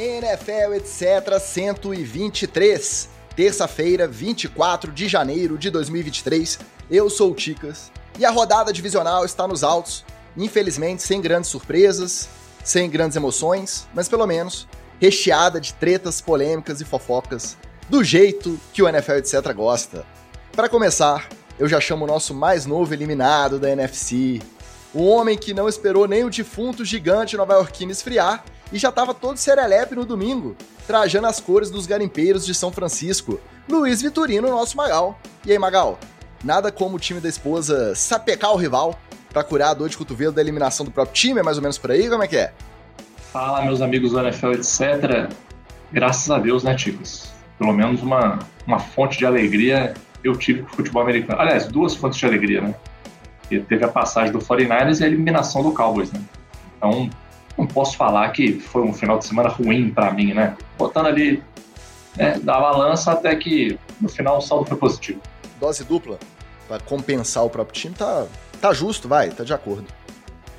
NFL, etc. 123. Terça-feira, 24 de janeiro de 2023. Eu sou o Ticas e a rodada divisional está nos altos. Infelizmente, sem grandes surpresas, sem grandes emoções, mas pelo menos recheada de tretas, polêmicas e fofocas, do jeito que o NFL, etc. gosta. Para começar, eu já chamo o nosso mais novo eliminado da NFC, o homem que não esperou nem o defunto gigante nova-iorquino esfriar e já estava todo serelepe no domingo, trajando as cores dos garimpeiros de São Francisco, Luiz Vitorino, nosso Magal. E aí, Magal? Nada como o time da esposa sapecar o rival para curar a dor de cotovelo da eliminação do próprio time, é mais ou menos por aí? Como é que é? Fala, meus amigos do NFL, etc. Graças a Deus, né, Ticos? Pelo menos uma, uma fonte de alegria eu tive com o futebol americano. Aliás, duas fontes de alegria, né? Teve a passagem do 49ers e a eliminação do Cowboys, né? Então, não posso falar que foi um final de semana ruim para mim, né? Botando ali né, da balança até que no final o saldo foi positivo. Dose dupla para compensar o próprio time tá, tá justo, vai, tá de acordo.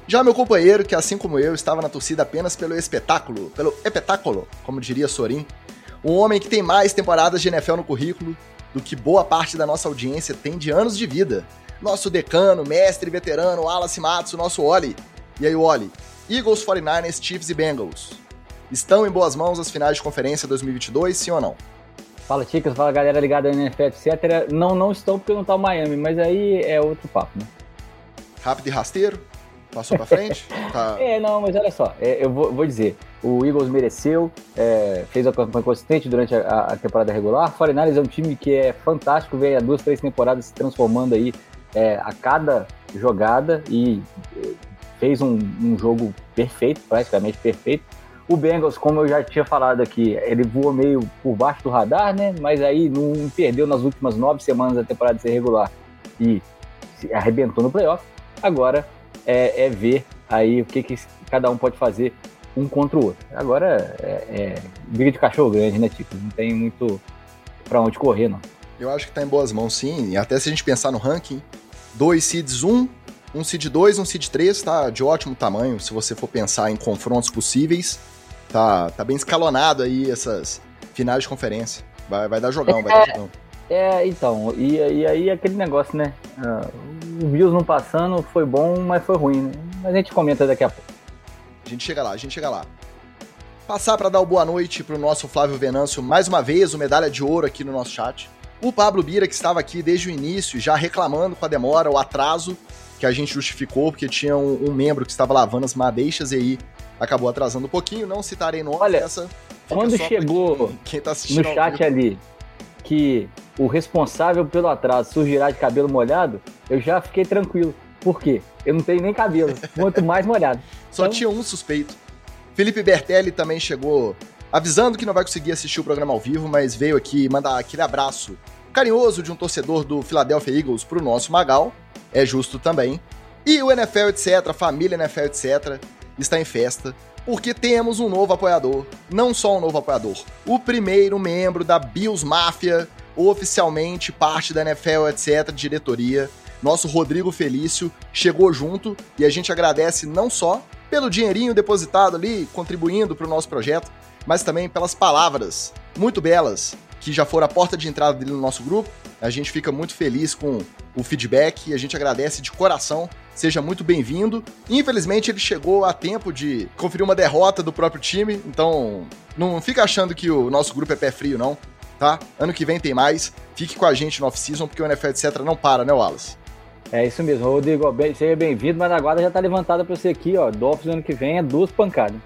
Já meu companheiro, que assim como eu, estava na torcida apenas pelo espetáculo, pelo espetáculo, como diria Sorin, um homem que tem mais temporadas de NFL no currículo do que boa parte da nossa audiência tem de anos de vida. Nosso decano, mestre veterano, Wallace Matos, nosso Oli. E aí, Oli, Eagles, 49ers, Chiefs e Bengals. Estão em boas mãos as finais de conferência 2022, sim ou não? Fala, Chicas, fala galera ligada na NFL, etc. Não, não estão porque não tá o Miami, mas aí é outro papo, né? Rápido e rasteiro? Passou pra frente? Tá... É, não, mas olha só, é, eu vou, vou, dizer, o Eagles mereceu, é, fez a campanha consistente durante a, a temporada regular. 49ers é um time que é fantástico, vem há duas, três temporadas se transformando aí é, a cada jogada e fez um, um jogo perfeito, praticamente perfeito. O Bengals, como eu já tinha falado aqui, ele voou meio por baixo do radar, né? Mas aí não perdeu nas últimas nove semanas da temporada de ser regular e se arrebentou no playoff. Agora é, é, ver aí o que, que cada um pode fazer um contra o outro. Agora é, é briga de cachorro grande, né, Tico? Não tem muito para onde correr, não. Eu acho que tá em boas mãos, sim. E até se a gente pensar no ranking, dois seeds, um um seed 2, um seed 3, tá de ótimo tamanho, se você for pensar em confrontos possíveis. Tá, tá bem escalonado aí essas finais de conferência. Vai, vai dar jogão, vai dar jogão. É, então, e, e aí aquele negócio, né? Uh, o Bills não passando foi bom, mas foi ruim, né? Mas a gente comenta daqui a pouco. A gente chega lá, a gente chega lá. Passar para dar o boa noite pro nosso Flávio Venâncio, mais uma vez, o medalha de ouro aqui no nosso chat. O Pablo Bira, que estava aqui desde o início, já reclamando com a demora, o atraso, que a gente justificou porque tinha um, um membro que estava lavando as madeixas e aí acabou atrasando um pouquinho. Não citarei nome Olha, essa. Quando chegou quem, tá no chat ali que o responsável pelo atraso surgirá de cabelo molhado, eu já fiquei tranquilo. Por quê? Eu não tenho nem cabelo, quanto mais molhado. Só então... tinha um suspeito. Felipe Bertelli também chegou avisando que não vai conseguir assistir o programa ao vivo, mas veio aqui mandar aquele abraço carinhoso de um torcedor do Philadelphia Eagles pro nosso Magal é justo também. E o NFL, etc., a família NFL, etc., está em festa, porque temos um novo apoiador. Não só um novo apoiador, o primeiro membro da Bills Mafia, oficialmente parte da NFL, etc., diretoria. Nosso Rodrigo Felício chegou junto e a gente agradece não só pelo dinheirinho depositado ali, contribuindo para o nosso projeto, mas também pelas palavras muito belas que já foram a porta de entrada dele no nosso grupo. A gente fica muito feliz com o feedback e a gente agradece de coração. Seja muito bem-vindo. Infelizmente, ele chegou a tempo de conferir uma derrota do próprio time, então não fica achando que o nosso grupo é pé frio, não, tá? Ano que vem tem mais. Fique com a gente no off-season, porque o NFL, etc., não para, né, Wallace? É isso mesmo, Rodrigo. Seja bem-vindo, mas a guarda já tá levantada para você aqui, ó. Dolphins ano que vem é duas pancadas.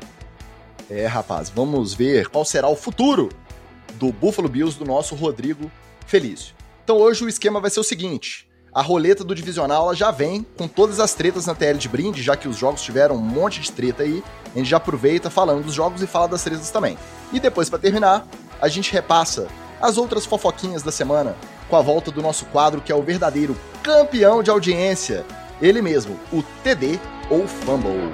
É, rapaz, vamos ver qual será o futuro do Buffalo Bills do nosso Rodrigo Felício. Então hoje o esquema vai ser o seguinte: a roleta do divisional já vem com todas as tretas na TL de brinde, já que os jogos tiveram um monte de treta aí. A gente já aproveita falando dos jogos e fala das tretas também. E depois, para terminar, a gente repassa as outras fofoquinhas da semana com a volta do nosso quadro que é o verdadeiro campeão de audiência, ele mesmo, o TD ou Fumble.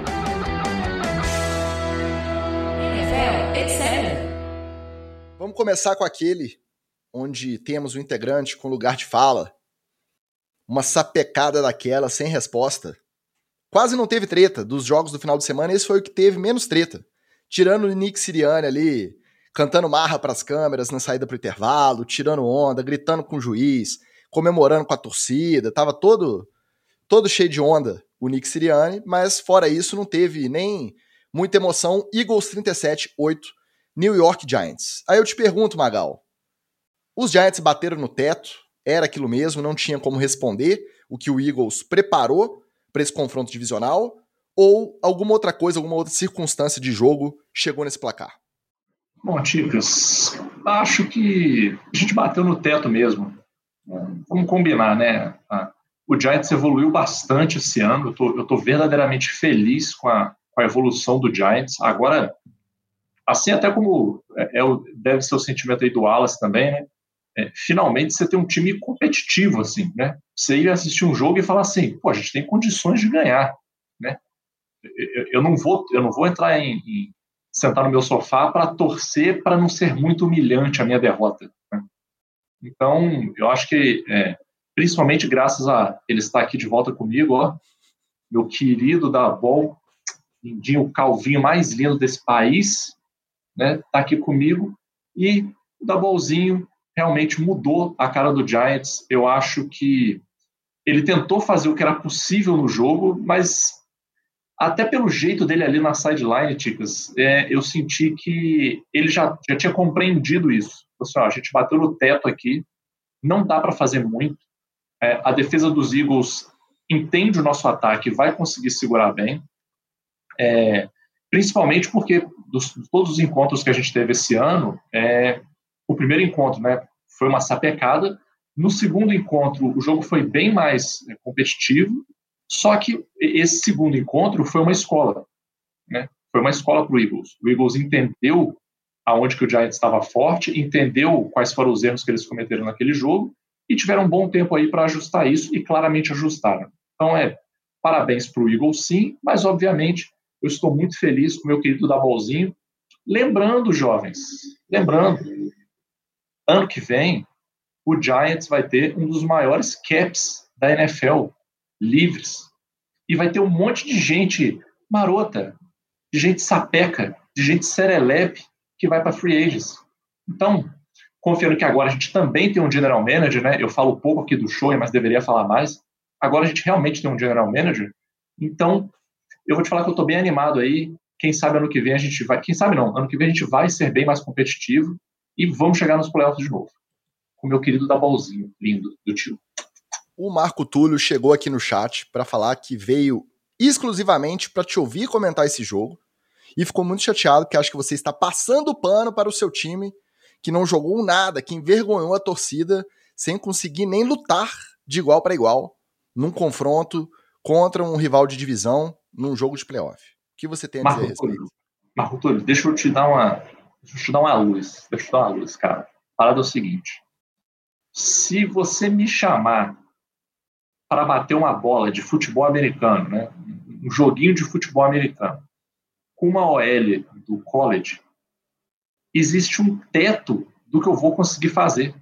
NFL. Vamos começar com aquele onde temos o um integrante com lugar de fala. Uma sapecada daquela sem resposta. Quase não teve treta dos jogos do final de semana, esse foi o que teve menos treta. tirando o Nick Sirianni ali, cantando marra para as câmeras na saída para o intervalo, tirando onda, gritando com o juiz, comemorando com a torcida, tava todo todo cheio de onda o Nick Sirianni, mas fora isso não teve nem muita emoção. Eagles 37 8 New York Giants. Aí eu te pergunto, Magal, os Giants bateram no teto, era aquilo mesmo, não tinha como responder o que o Eagles preparou para esse confronto divisional ou alguma outra coisa, alguma outra circunstância de jogo chegou nesse placar? Bom, Ticas, acho que a gente bateu no teto mesmo. Vamos combinar, né? O Giants evoluiu bastante esse ano. Eu tô, eu tô verdadeiramente feliz com a, com a evolução do Giants. Agora, assim até como é, é, deve ser o sentimento aí do Wallace também, né? É, finalmente você tem um time competitivo, assim, né? Você ir assistir um jogo e falar assim, pô, a gente tem condições de ganhar, né? Eu, eu não vou, eu não vou entrar em, em sentar no meu sofá para torcer para não ser muito humilhante a minha derrota. Né? Então, eu acho que, é, principalmente graças a ele estar aqui de volta comigo, ó, meu querido da Bol, lindinho, o calvinho mais lindo desse país, né, tá aqui comigo, e o Dabolzinho realmente mudou a cara do Giants. Eu acho que ele tentou fazer o que era possível no jogo, mas até pelo jeito dele ali na sideline, Ticas, é, eu senti que ele já, já tinha compreendido isso. Assim, ó, a gente bateu no teto aqui, não dá para fazer muito. É, a defesa dos Eagles entende o nosso ataque, vai conseguir segurar bem. É, principalmente porque dos, todos os encontros que a gente teve esse ano, é, o primeiro encontro né, foi uma sapecada. No segundo encontro, o jogo foi bem mais é, competitivo só que esse segundo encontro foi uma escola, né? Foi uma escola para o Eagles. O Eagles entendeu aonde que o Giants estava forte, entendeu quais foram os erros que eles cometeram naquele jogo e tiveram um bom tempo aí para ajustar isso e claramente ajustaram. Então é parabéns para o Eagles, sim, mas obviamente eu estou muito feliz com meu querido Dabolzinho. Lembrando, jovens, lembrando, ano que vem o Giants vai ter um dos maiores caps da NFL livres. E vai ter um monte de gente marota, de gente sapeca, de gente serelepe que vai para free agents. Então, confiando que agora a gente também tem um general manager, né? Eu falo pouco aqui do show, mas deveria falar mais. Agora a gente realmente tem um general manager. Então, eu vou te falar que eu estou bem animado aí. Quem sabe ano que vem a gente vai. Quem sabe não, ano que vem a gente vai ser bem mais competitivo e vamos chegar nos playoffs de novo. Com o meu querido Dabalzinho, lindo, do tio. O Marco Túlio chegou aqui no chat para falar que veio exclusivamente para te ouvir comentar esse jogo e ficou muito chateado porque acha que você está passando pano para o seu time que não jogou nada, que envergonhou a torcida sem conseguir nem lutar de igual para igual num confronto contra um rival de divisão num jogo de playoff. O que você tem a dizer Marco a respeito? Marco Túlio, deixa eu te dar uma, deixa eu te dar uma luz, deixa eu te dar uma luz, cara. A parada é o seguinte: se você me chamar para bater uma bola de futebol americano, né? um joguinho de futebol americano, com uma OL do college, existe um teto do que eu vou conseguir fazer.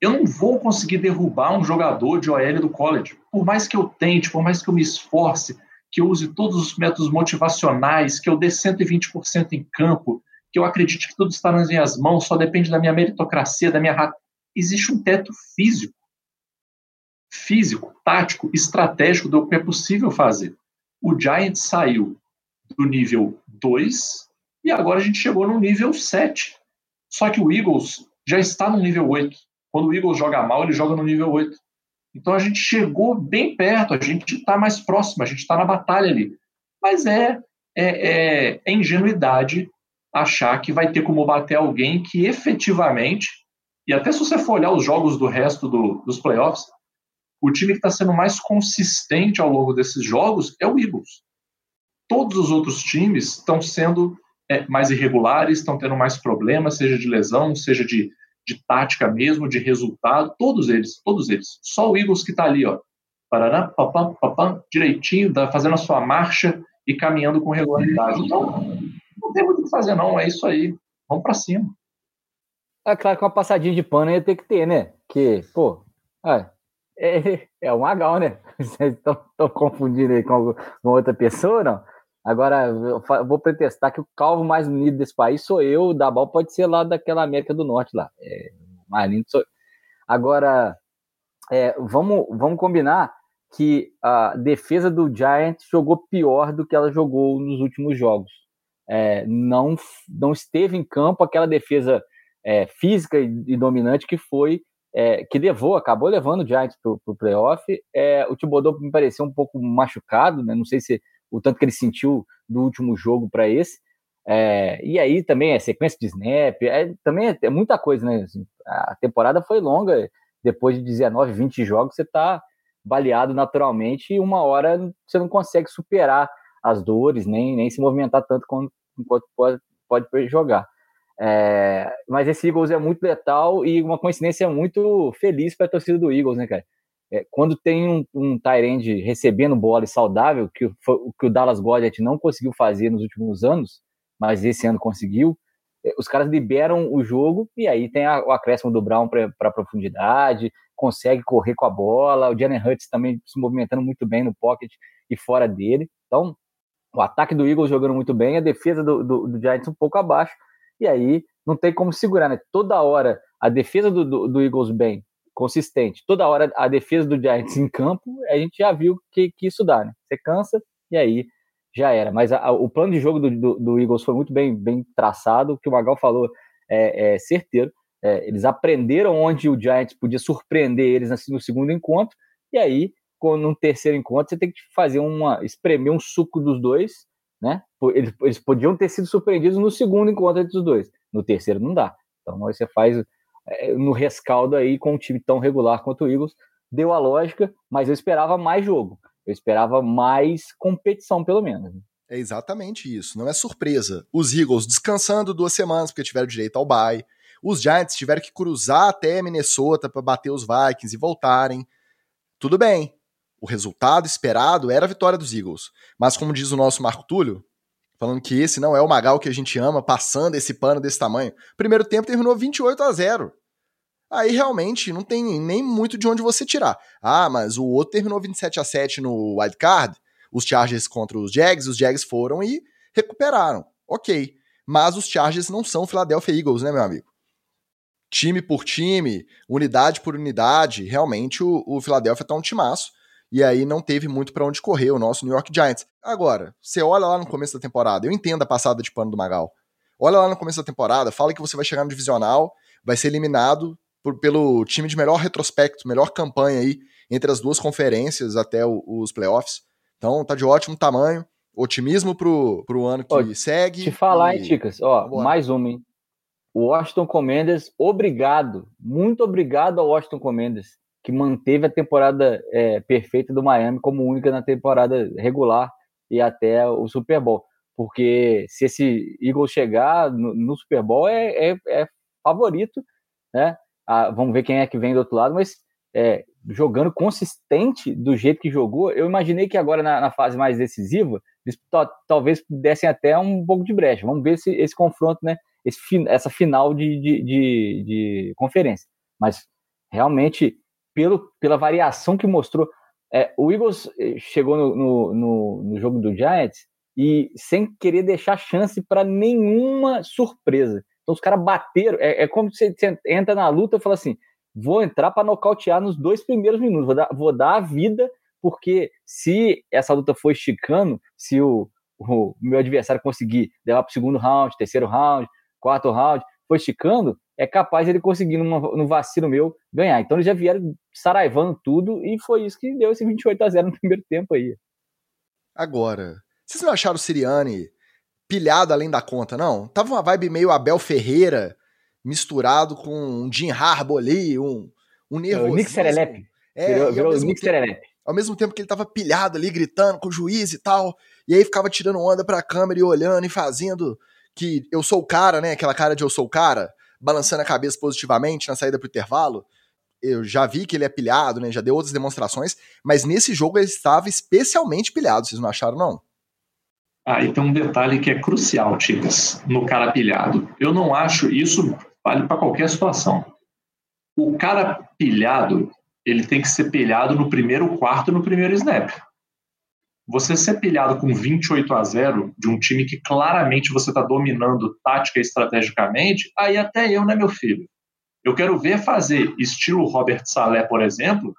Eu não vou conseguir derrubar um jogador de OL do college. Por mais que eu tente, por mais que eu me esforce, que eu use todos os métodos motivacionais, que eu dê 120% em campo, que eu acredite que tudo está nas minhas mãos, só depende da minha meritocracia, da minha. Existe um teto físico físico, tático, estratégico do que é possível fazer. O Giants saiu do nível 2 e agora a gente chegou no nível 7. Só que o Eagles já está no nível 8. Quando o Eagles joga mal, ele joga no nível 8. Então a gente chegou bem perto, a gente está mais próximo, a gente está na batalha ali. Mas é, é, é, é ingenuidade achar que vai ter como bater alguém que efetivamente, e até se você for olhar os jogos do resto do, dos playoffs, o time que está sendo mais consistente ao longo desses jogos é o Eagles. Todos os outros times estão sendo é, mais irregulares, estão tendo mais problemas, seja de lesão, seja de, de tática mesmo, de resultado, todos eles, todos eles. Só o Eagles que está ali, ó, parará, papam, papam, direitinho, fazendo a sua marcha e caminhando com regularidade. Então, não tem muito o que fazer, não, é isso aí. Vamos para cima. É claro que uma passadinha de pano ia ter que ter, né? Que, pô, é, é, o Magal, né? Vocês estão confundindo aí com, com outra pessoa, não? Agora, vou pretestar que o calvo mais bonito desse país sou eu, o Dabal pode ser lá daquela América do Norte lá. É, mais lindo sou Agora, é, vamos, vamos combinar que a defesa do Giants jogou pior do que ela jogou nos últimos jogos. É, não, não esteve em campo aquela defesa é, física e, e, dominante que foi é, que levou, acabou levando o Giants para o playoff. É, o Thibodeau me pareceu um pouco machucado, né? não sei se o tanto que ele sentiu do último jogo para esse. É, e aí também é sequência de snap, é, também é, é, muita coisa, né? Assim, a temporada foi longa, depois de 19, 20 jogos, você está baleado naturalmente e uma hora você não consegue superar as dores, nem, nem se movimentar tanto quanto, quanto pode, pode jogar. É, mas esse Eagles é muito letal e uma coincidência muito feliz para a torcida do Eagles, né, cara? É, quando tem um, um Tyrande recebendo bola e saudável, que o que o Dallas Goddard não conseguiu fazer nos últimos anos, mas esse ano conseguiu, é, os caras liberam o jogo e aí tem a, o acréscimo do Brown para profundidade, consegue correr com a bola, o Jalen Hurts também se movimentando muito bem no pocket e fora dele. Então, o ataque do Eagles jogando muito bem, a defesa do, do, do Giants um pouco abaixo, e aí não tem como segurar, né? Toda hora a defesa do, do, do Eagles bem, consistente, toda hora a defesa do Giants em campo, a gente já viu que, que isso dá, né? Você cansa e aí já era. Mas a, a, o plano de jogo do, do, do, Eagles foi muito bem, bem traçado, o que o Magal falou é, é certeiro. É, eles aprenderam onde o Giants podia surpreender eles assim, no segundo encontro, e aí, no terceiro encontro, você tem que fazer uma. espremer um suco dos dois né? Eles, eles podiam ter sido surpreendidos no segundo encontro entre os dois, no terceiro não dá. Então você faz no rescaldo aí com um time tão regular quanto o Eagles, deu a lógica, mas eu esperava mais jogo, eu esperava mais competição pelo menos. É exatamente isso, não é surpresa. Os Eagles descansando duas semanas porque tiveram direito ao bye. Os Giants tiveram que cruzar até Minnesota para bater os Vikings e voltarem. Tudo bem, o resultado esperado era a vitória dos Eagles. Mas como diz o nosso Marco Túlio, falando que esse não é o Magal que a gente ama, passando esse pano desse tamanho, primeiro tempo terminou 28 a 0. Aí realmente não tem nem muito de onde você tirar. Ah, mas o outro terminou 27 a 7 no wild card, os Chargers contra os Jags, os Jags foram e recuperaram. OK. Mas os Chargers não são Philadelphia Eagles, né, meu amigo? Time por time, unidade por unidade, realmente o, o Philadelphia tá um timaço e aí não teve muito para onde correr o nosso New York Giants. Agora, você olha lá no começo da temporada, eu entendo a passada de pano do Magal. Olha lá no começo da temporada, fala que você vai chegar no divisional, vai ser eliminado por, pelo time de melhor retrospecto, melhor campanha aí entre as duas conferências até o, os playoffs. Então tá de ótimo tamanho. Otimismo pro, pro ano que Ô, segue. Te falar, e... hein, Ticas? Ó, mais uma, hein? O Washington Commanders, obrigado, muito obrigado ao Washington Commanders que manteve a temporada é, perfeita do Miami como única na temporada regular e até o Super Bowl. Porque se esse Eagles chegar no, no Super Bowl é, é, é favorito, né? Ah, vamos ver quem é que vem do outro lado, mas é, jogando consistente do jeito que jogou, eu imaginei que agora na, na fase mais decisiva eles talvez dessem até um pouco de brecha. Vamos ver esse, esse confronto, né? Esse, essa final de, de, de, de conferência. Mas realmente pelo, pela variação que mostrou. É, o Eagles eh, chegou no, no, no, no, jogo do Giants e sem querer deixar chance para nenhuma surpresa. Então os caras bateram. É, é como se você entra na luta e fala assim: vou entrar para nocautear nos dois primeiros minutos, vou dar, vou dar a vida, porque se essa luta for esticando, se o, o meu adversário conseguir levar para o segundo round, terceiro round, quarto round, for esticando, é capaz ele conseguir, numa, no vacilo meu, ganhar. Então eles já vieram saraivando tudo e foi isso que deu esse 28 a 0 no primeiro tempo aí. Agora, vocês não acharam o Siriani pilhado além da conta, não? Tava uma vibe meio Abel Ferreira misturado com um Jim Harbaugh ali, um, um nervosismo. É, o Nick Serelepe. É, virou, virou o Nick Serelepe. Ao mesmo tempo que ele tava pilhado ali, gritando com o juiz e tal, e aí ficava tirando onda pra câmera e olhando e fazendo que eu sou o cara, né? Aquela cara de eu sou o cara balançando a cabeça positivamente na saída pro intervalo. Eu já vi que ele é pilhado, né? Já deu outras demonstrações, mas nesse jogo ele estava especialmente pilhado, vocês não acharam, não? Ah, e tem um detalhe que é crucial, Ticas, no cara pilhado. Eu não acho isso vale para qualquer situação. O cara pilhado, ele tem que ser pilhado no primeiro quarto, no primeiro snap. Você ser pilhado com 28 a 0 de um time que claramente você está dominando tática e estrategicamente, aí até eu, né, meu filho? Eu quero ver fazer estilo Robert Salé, por exemplo,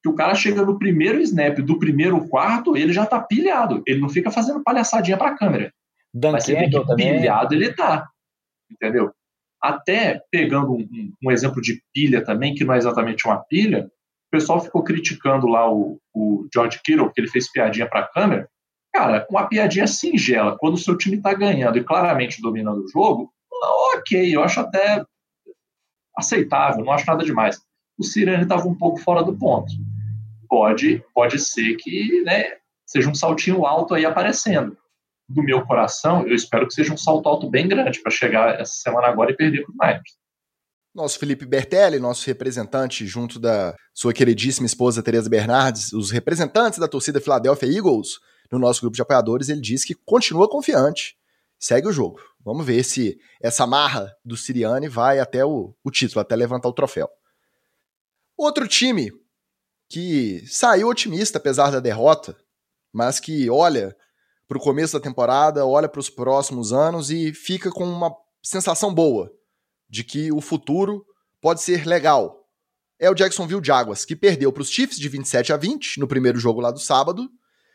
que o cara chega no primeiro snap do primeiro quarto, ele já tá pilhado. Ele não fica fazendo palhaçadinha pra câmera. Dan Mas você vê que pilhado ele tá. Entendeu? Até pegando um, um, exemplo de pilha também, que não é exatamente uma pilha, o pessoal ficou criticando lá o, o George Kittle, que ele fez piadinha pra câmera. Cara, uma piadinha singela, quando o seu time tá ganhando e claramente dominando o jogo, ok, eu acho até aceitável, não acho nada demais. O Siriane estava um pouco fora do ponto. Pode, pode ser que né, seja um saltinho alto aí aparecendo. Do meu coração, eu espero que seja um salto alto bem grande para chegar essa semana agora e perder para o Niners. Nosso Felipe Bertelli, nosso representante junto da sua queridíssima esposa Tereza Bernardes, os representantes da torcida Philadelphia Eagles, no nosso grupo de apoiadores, ele diz que continua confiante. Segue o jogo. Vamos ver se essa marra do Siriane vai até o, o título, até levantar o troféu. Outro time que saiu otimista apesar da derrota, mas que olha para o começo da temporada, olha para os próximos anos e fica com uma sensação boa de que o futuro pode ser legal. É o Jacksonville Jaguars, que perdeu para os Chiefs de 27 a 20 no primeiro jogo lá do sábado,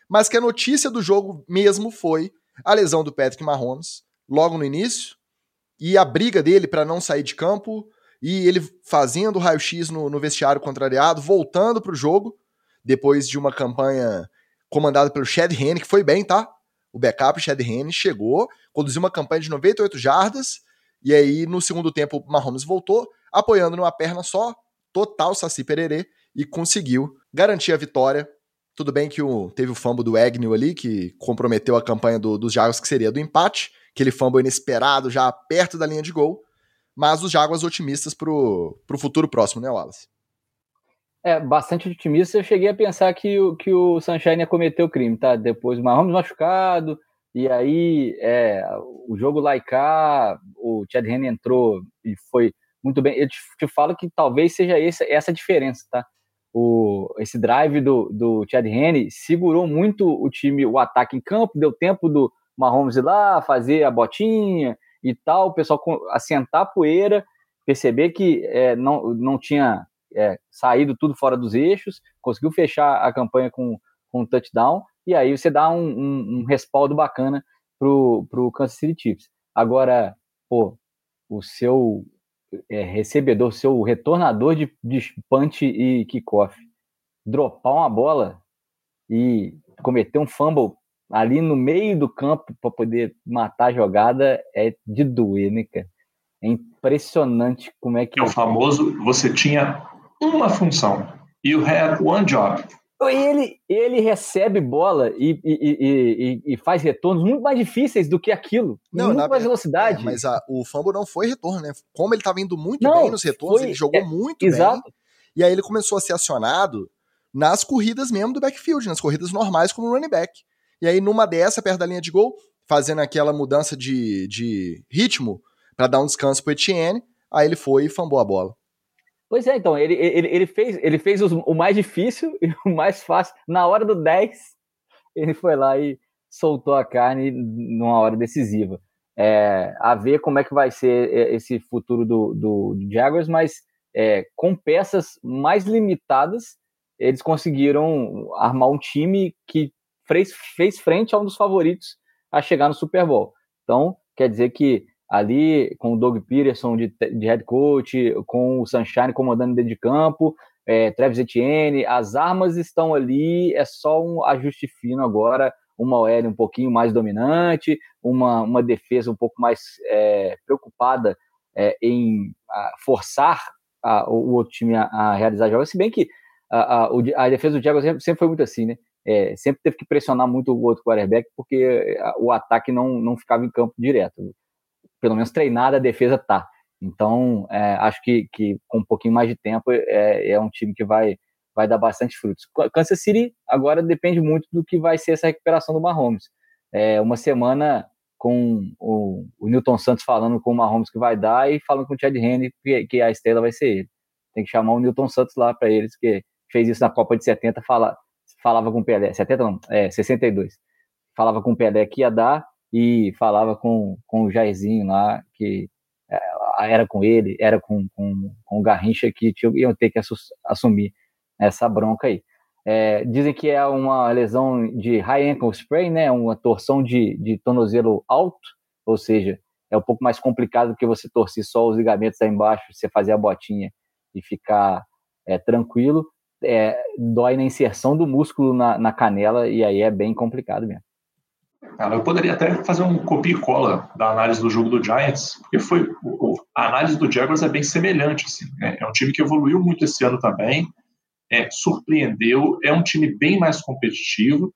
mas que a notícia do jogo mesmo foi a lesão do Patrick Mahomes logo no início, e a briga dele para não sair de campo, e ele fazendo raio-x no, no, vestiário contrariado, voltando para o jogo, depois de uma campanha comandada pelo Chad Henne, que foi bem, tá? O backup Chad Henne chegou, conduziu uma campanha de 98 jardas, e aí no segundo tempo o Mahomes voltou, apoiando numa perna só, total saci pererê, e conseguiu garantir a vitória. Tudo bem que o, teve o fumble do Agnew ali, que comprometeu a campanha do, dos Jaguars, que seria do empate, aquele fumble inesperado já perto da linha de gol, mas os Jaguars otimistas pro, pro futuro próximo, né, Wallace? É, bastante otimista. Eu cheguei a pensar que, que o Sunshine o crime, tá? Depois o Mahomes machucado, e aí é, o jogo lá e cá, o Chad Henne entrou e foi muito bem. Eu te, te falo que talvez seja esse, essa a diferença, tá? O, esse drive do, do Chad Henne segurou muito o time, o ataque em campo, deu tempo do, Mahomes ir lá, fazer a botinha e tal, o pessoal assentar a poeira, perceber que é, não, não tinha é, saído tudo fora dos eixos, conseguiu fechar a campanha com, com um touchdown, e aí você dá um, um, um respaldo bacana pro, pro Kansas City Chiefs. Agora, pô, o seu é, recebedor, seu retornador de, de punch e kickoff, dropar uma bola e cometer um fumble ali no meio do campo para poder matar a jogada é de doer, né, cara? É impressionante como é que. É o famoso, você tinha uma função. You had one job. Ele, ele recebe bola e, e, e, e, faz retornos muito mais difíceis do que aquilo. Não, muito mais velocidade. É, mas a, o fumble não foi retorno, né? Como ele estava indo muito não, bem nos retornos, foi, ele jogou é, muito exato. bem. E aí ele começou a ser acionado nas corridas mesmo do backfield, nas corridas normais como running back. E aí, numa dessa, perto da linha de gol, fazendo aquela mudança de, de ritmo para dar um descanso pro Etienne, aí ele foi e fambou a bola. Pois é, então, ele, ele, ele fez, ele fez o mais difícil e o mais fácil. Na hora do 10, ele foi lá e soltou a carne numa hora decisiva. É, a ver como é que vai ser esse futuro do, do, do Jaguars, mas é, com peças mais limitadas, eles conseguiram armar um time que fez, fez frente a um dos favoritos a chegar no Super Bowl. Então, quer dizer que ali, com o Doug Peterson de, de head coach, com o Sunshine comandando dentro de campo, é, Travis Etienne, as armas estão ali, é só um ajuste fino agora, uma OL um pouquinho mais dominante, uma, uma defesa um pouco mais é, preocupada é, em a, forçar a, o, outro time a, a, realizar jogos, se bem que a, a, defesa do Jaguars sempre, sempre foi muito assim, né? é, sempre teve que pressionar muito o outro quarterback porque o ataque não, não ficava em campo direto. Pelo menos treinada a defesa tá. Então, é, acho que, que com um pouquinho mais de tempo é, é um time que vai, vai dar bastante frutos. Kansas City agora depende muito do que vai ser essa recuperação do Mahomes. É, uma semana com o, o Newton Santos falando com o Mahomes que vai dar e falando com o Chad Henne que, que a estrela vai ser ele. Tem que chamar o Newton Santos lá para eles, que fez isso na Copa de 70, falar, falava com o Pelé, 70 não, é, 62, falava com o Pelé que ia dar e falava com, com o Jairzinho lá, que é, era com ele, era com, com, com o Garrincha, que iam ter que assumir essa bronca aí. É, dizem que é uma lesão de high ankle sprain, né, uma torção de, de tornozelo alto, ou seja, é um pouco mais complicado do que você torcer só os ligamentos aí embaixo, você fazer a botinha e ficar é, tranquilo. É, dói na inserção do músculo na, na, canela e aí é bem complicado mesmo. Cara, eu poderia até fazer um copia e cola da análise do jogo do Giants, porque foi a análise do Jaguars é bem semelhante. Assim, né? É um time que evoluiu muito esse ano também, é, surpreendeu, é um time bem mais competitivo.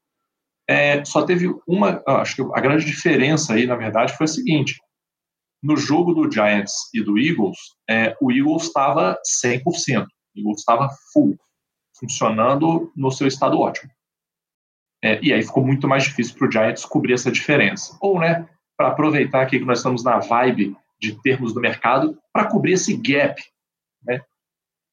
É, só teve uma, acho que a grande diferença aí, na verdade, foi a seguinte: no jogo do Giants e do Eagles, é, o Eagles estava 100%, o Eagles estava full, funcionando no seu estado ótimo. É, e aí ficou muito mais difícil para o Giants cobrir essa diferença. Ou, né, para aproveitar aqui que nós estamos na vibe de termos do mercado, para cobrir esse gap. Né?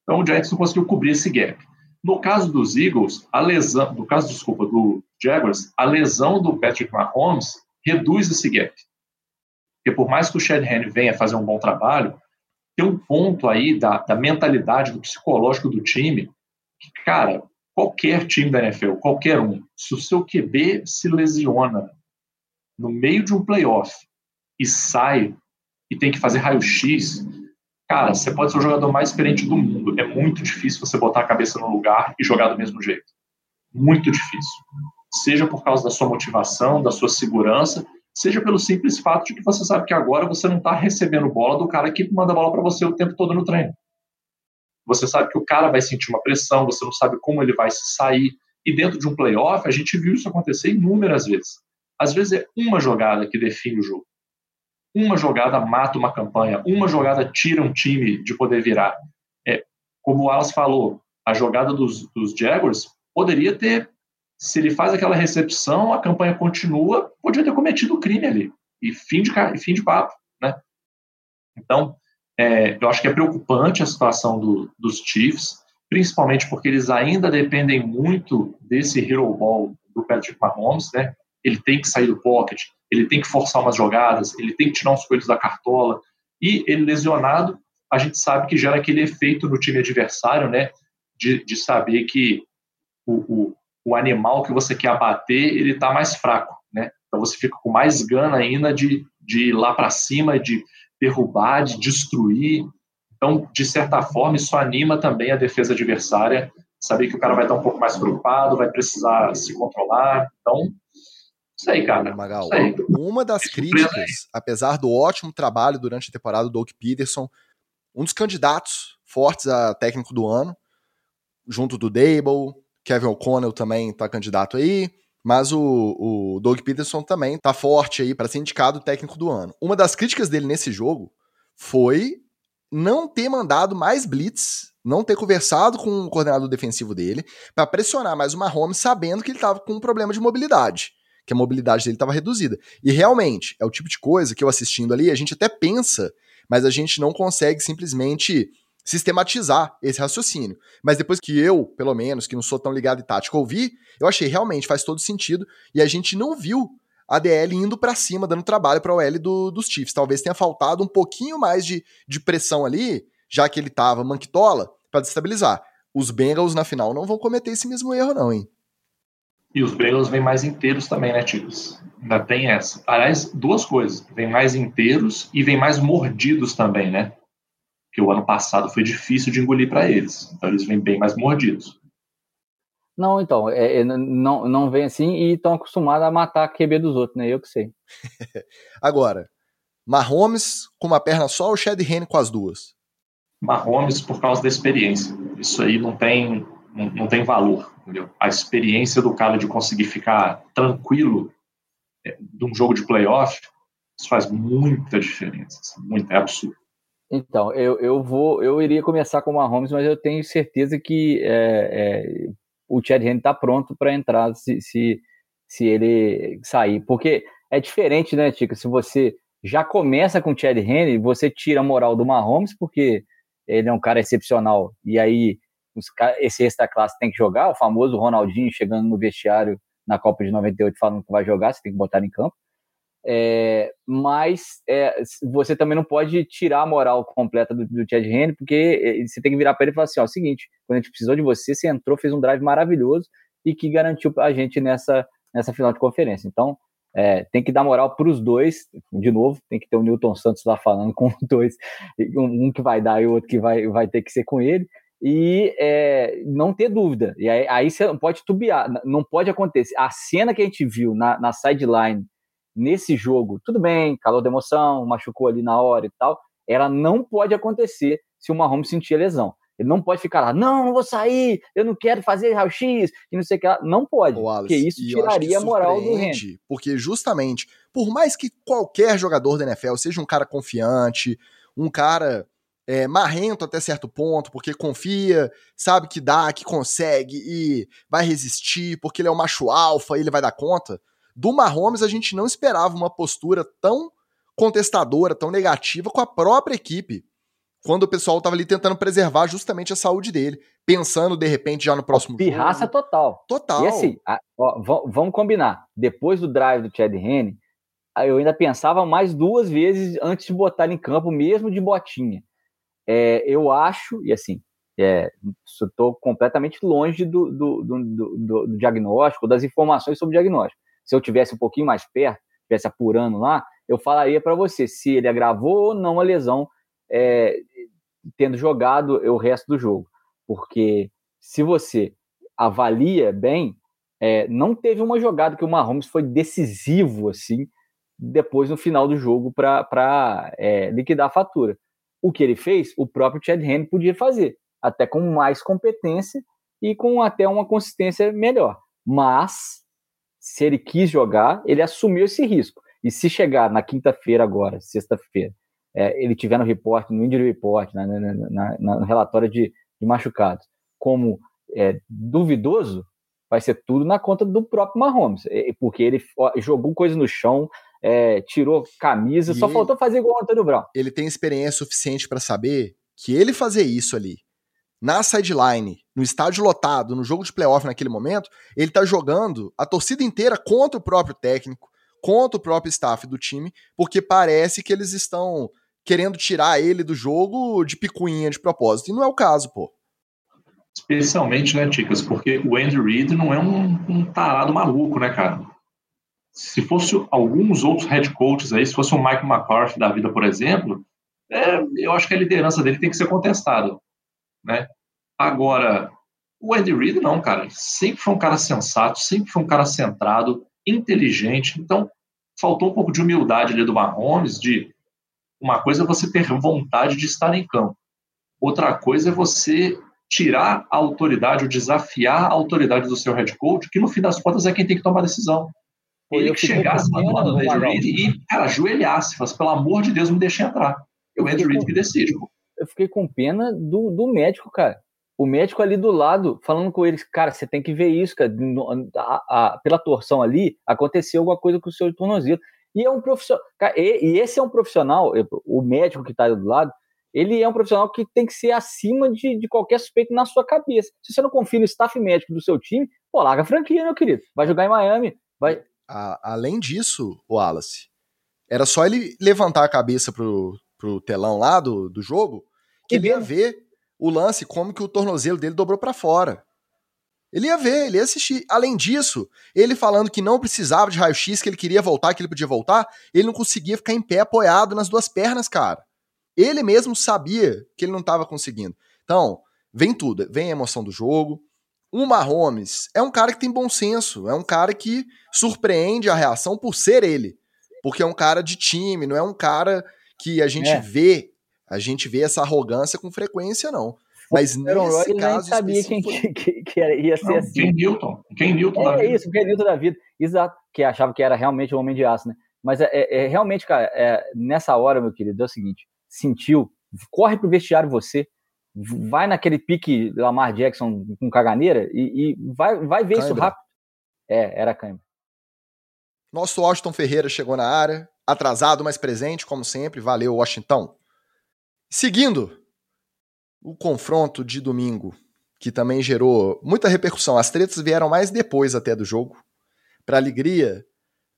Então o Giants não conseguiu cobrir esse gap. No caso dos Eagles, a lesão, no caso, desculpa, do Jaguars, a lesão do Patrick Mahomes reduz esse gap. Porque por mais que o Chad Henry venha fazer um bom trabalho, tem um ponto aí da, da mentalidade, do psicológico do time, que, cara, qualquer time da NFL, qualquer um, se o seu QB se lesiona no meio de um playoff e sai e tem que fazer raio-x, cara, você pode ser o jogador mais experiente do mundo. É muito difícil você botar a cabeça no lugar e jogar do mesmo jeito. Muito difícil. Seja por causa da sua motivação, da sua segurança, seja pelo simples fato de que você sabe que agora você não está recebendo bola do cara que manda bola para você o tempo todo no treino. Você sabe que o cara vai sentir uma pressão, você não sabe como ele vai se sair. E dentro de um playoff, a gente viu isso acontecer inúmeras vezes. Às vezes é uma jogada que define o jogo. Uma jogada mata uma campanha, uma jogada tira um time de poder virar. É, como o Alas falou, a jogada dos, dos Jaguars poderia ter, se ele faz aquela recepção, a campanha continua, podia ter cometido o crime ali. E fim de, fim de papo, né? Então, é, eu acho que é preocupante a situação do, dos Chiefs, principalmente porque eles ainda dependem muito desse hero ball do Patrick Mahomes, né? Ele tem que sair do pocket, ele tem que forçar umas jogadas, ele tem que tirar uns coelhos da cartola. E ele lesionado, a gente sabe que gera aquele efeito no time adversário, né? De, de saber que o, o, o animal que você quer abater, ele está mais fraco, né? Então você fica com mais gana ainda de, de ir lá para cima, de derrubar, de destruir. Então, de certa forma, isso anima também a defesa adversária, saber que o cara vai estar um pouco mais preocupado, vai precisar se controlar. Então, isso aí, cara. Magal, isso aí. uma das críticas, apesar do ótimo trabalho durante a temporada do Doug Peterson, um dos candidatos fortes a técnico do ano, junto do Dable, Kevin O'Connell também está candidato aí, mas o, o Doug Peterson também tá forte aí para ser indicado técnico do ano. Uma das críticas dele nesse jogo foi não ter mandado mais blitz, não ter conversado com o coordenador defensivo dele para pressionar mais o Mahomes, sabendo que ele estava com um problema de mobilidade, que a mobilidade dele estava reduzida. E realmente é o tipo de coisa que eu assistindo ali, a gente até pensa, mas a gente não consegue simplesmente sistematizar esse raciocínio. Mas depois que eu, pelo menos, que não sou tão ligado em tática, ouvi, eu achei realmente faz todo sentido e a gente não viu a DL indo para cima, dando trabalho para o L do, dos Chiefs. Talvez tenha faltado um pouquinho mais de, de pressão ali, já que ele tava manquitola, para destabilizar. Os Bengals na final não vão cometer esse mesmo erro, não, hein? E os Bengals vêm mais inteiros também, né, Tigres? Ainda tem essa. Aliás, duas coisas. Vêm mais inteiros e vêm mais mordidos também, né? Que o ano passado foi difícil de engolir para eles. Então eles vêm bem mais mordidos. Não, então, é, é, não, não vem assim e estão acostumados a matar a QB dos outros, né? Eu que sei. Agora, Mahomes com uma perna só ou Chad Henne com as duas? Mahomes por causa da experiência. Isso aí não tem, não, não tem valor, entendeu? A experiência do cara de conseguir ficar tranquilo é, de um jogo de playoff, isso faz muita diferença. Assim, muito, é absurdo. Então, eu, eu vou, eu iria começar com o Mahomes, mas eu tenho certeza que é, é, o Chad Henry está pronto para entrar se, se, se ele sair. Porque é diferente, né, Tica? Se você já começa com o Chad Henry, você tira a moral do Mahomes, porque ele é um cara excepcional, e aí esse extra classe tem que jogar, o famoso Ronaldinho chegando no vestiário na Copa de 98 falando que vai jogar, você tem que botar em campo. É, mas é, você também não pode tirar a moral completa do, do Chad Henry, porque é, você tem que virar para ele e falar assim: ó, seguinte, quando a gente precisou de você, você entrou, fez um drive maravilhoso e que garantiu a gente nessa, nessa final de conferência. Então, é, tem que dar moral para os dois, de novo, tem que ter o Newton Santos lá falando com os dois, um, que vai dar e o outro que vai, vai ter que ser com ele, e é, não ter dúvida. E aí, aí, você pode tubiar, não pode acontecer. A cena que a gente viu na, na sideline nesse jogo, tudo bem, calor de emoção, machucou ali na hora e tal, ela não pode acontecer se o Mahomes sentir lesão. Ele não pode ficar lá, não, não vou sair, eu não quero fazer raio-x, e não sei o que lá. Não pode, Wallace, porque isso tiraria a moral do Henry. Porque justamente, por mais que qualquer jogador da NFL seja um cara confiante, um cara é, marrento até certo ponto, porque confia, sabe que dá, que consegue e vai resistir, porque ele é o macho alfa e ele vai dar conta, do Mahomes a gente não esperava uma postura tão contestadora, tão negativa com a própria equipe. Quando o pessoal estava ali tentando preservar justamente a saúde dele, pensando de repente já no próximo Pirraça jogo. total. Total. E assim, ó, vamos combinar. Depois do drive do Chad Henne, eu ainda pensava mais duas vezes antes de botar em campo, mesmo de botinha. É, eu acho, e assim, é, estou completamente longe do, do, do, do, diagnóstico, das informações sobre o diagnóstico se eu tivesse um pouquinho mais perto, estivesse apurando lá, eu falaria para você se ele agravou ou não a lesão é, tendo jogado o resto do jogo. Porque se você avalia bem, é, não teve uma jogada que o Mahomes foi decisivo assim depois no final do jogo para é, liquidar a fatura. O que ele fez, o próprio Chad Henne podia fazer, até com mais competência e com até uma consistência melhor. Mas se ele quis jogar, ele assumiu esse risco. E se chegar na quinta-feira agora, sexta-feira, é, ele tiver no report, no injury report, na, na, na, no relatório de, de machucados, como é, duvidoso, vai ser tudo na conta do próprio Mahomes, porque ele jogou coisa no chão, é, tirou camisa, e só faltou fazer igual o Antônio Brown. Ele tem experiência suficiente para saber que ele fazer isso ali na sideline, no estádio lotado, no jogo de playoff naquele momento, ele tá jogando a torcida inteira contra o próprio técnico, contra o próprio staff do time, porque parece que eles estão querendo tirar ele do jogo de picuinha de propósito. E não é o caso, pô. Especialmente, né, Ticas? Porque o Andrew Reid não é um, um tarado maluco, né, cara? Se fosse alguns outros head coaches aí, se fosse o Mike McCarthy da vida, por exemplo, é, eu acho que a liderança dele tem que ser contestada né? Agora, o Andy Reid não, cara. Sempre foi um cara sensato, sempre foi um cara centrado, inteligente. Então, faltou um pouco de humildade ali do Mahomes, de uma coisa é você ter vontade de estar em campo. Outra coisa é você tirar a autoridade, ou desafiar a autoridade do seu head coach, que no fim das contas é quem tem que tomar a decisão. Ele que chegasse lá do lado do Andy Reid e, cara, ajoelhasse, falasse, pelo amor de Deus, me deixe entrar. É o Andy Reid que decide, pô eu fiquei com pena do, do médico, cara. O médico ali do lado, falando com eles, cara, você tem que ver isso, cara. A, a, pela torção ali, aconteceu alguma coisa com o seu tornozelo. E é um profissional. E, e, esse é um profissional, o médico que está do lado, ele é um profissional que tem que ser acima de, de qualquer suspeito na sua cabeça. Se você não confia no staff médico do seu time, pô, larga a franquia, meu querido. Vai jogar em Miami. Vai... A, além disso, o Wallace, era só ele levantar a cabeça pro, pro telão lá do, do jogo, que ele ia ver o lance, como que o tornozelo dele dobrou para fora. Ele ia ver, ele ia assistir. Além disso, ele falando que não precisava de raio-x, que ele queria voltar, que ele podia voltar, ele não conseguia ficar em pé apoiado nas duas pernas, cara. Ele mesmo sabia que ele não estava conseguindo. Então, vem tudo. Vem a emoção do jogo. O Mahomes é um cara que tem bom senso, é um cara que surpreende a reação por ser ele. Porque é um cara de time, não é um cara que a gente é. vê, a gente vê essa arrogância com frequência, não. Mas o Aaron nesse caso sabia quem, que, que, ia ser não, assim. Quem Newton. Quem Newton é, da vida. isso, quem Newton da vida. Exato. Que achava que era realmente o homem de aço, né? Mas é, é, é realmente, cara, é, nessa hora, meu querido, é o seguinte: sentiu, corre pro vestiário você, vai naquele pique Lamar Jackson com caganeira e, e vai, vai ver isso rápido. É, era câimbra. Nosso Washington Ferreira chegou na área, atrasado, mas presente, como sempre. Valeu, Washington. Seguindo o confronto de domingo, que também gerou muita repercussão. As tretas vieram mais depois até do jogo, para alegria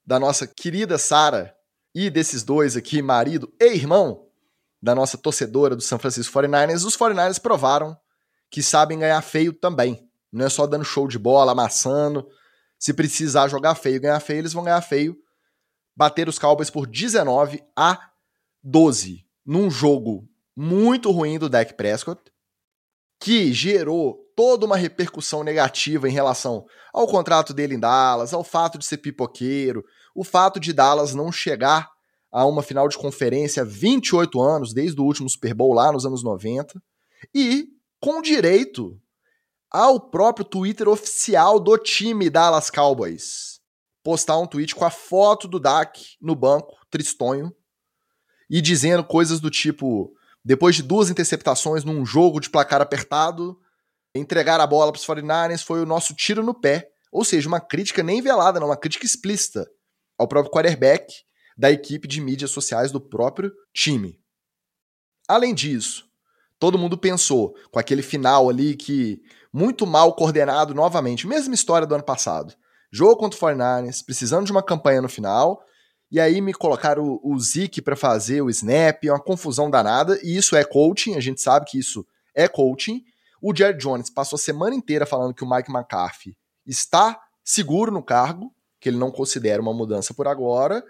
da nossa querida Sara e desses dois aqui, marido e irmão da nossa torcedora do San Francisco 49ers, os 49ers provaram que sabem ganhar feio também. Não é só dando show de bola, amassando. Se precisar jogar feio, ganhar feio, eles vão ganhar feio. Bater os Cowboys por 19 a 12 num jogo muito ruim do Dak Prescott, que gerou toda uma repercussão negativa em relação ao contrato dele em Dallas, ao fato de ser pipoqueiro, o fato de Dallas não chegar a uma final de conferência há 28 anos, desde o último Super Bowl lá nos anos 90, e com direito ao próprio Twitter oficial do time Dallas Cowboys postar um tweet com a foto do Dak no banco, tristonho, e dizendo coisas do tipo: depois de duas interceptações num jogo de placar apertado, entregar a bola para os 49ers foi o nosso tiro no pé. Ou seja, uma crítica nem velada, não, uma crítica explícita ao próprio quarterback da equipe de mídias sociais do próprio time. Além disso, todo mundo pensou com aquele final ali que muito mal coordenado novamente, mesma história do ano passado. Jogo contra o 49ers, precisando de uma campanha no final, e aí me colocaram o, o Zeke para fazer o snap, uma confusão danada, e isso é coaching, a gente sabe que isso é coaching. O Jerry Jones passou a semana inteira falando que o Mike McCarthy está seguro no cargo, que ele não considera uma mudança por agora.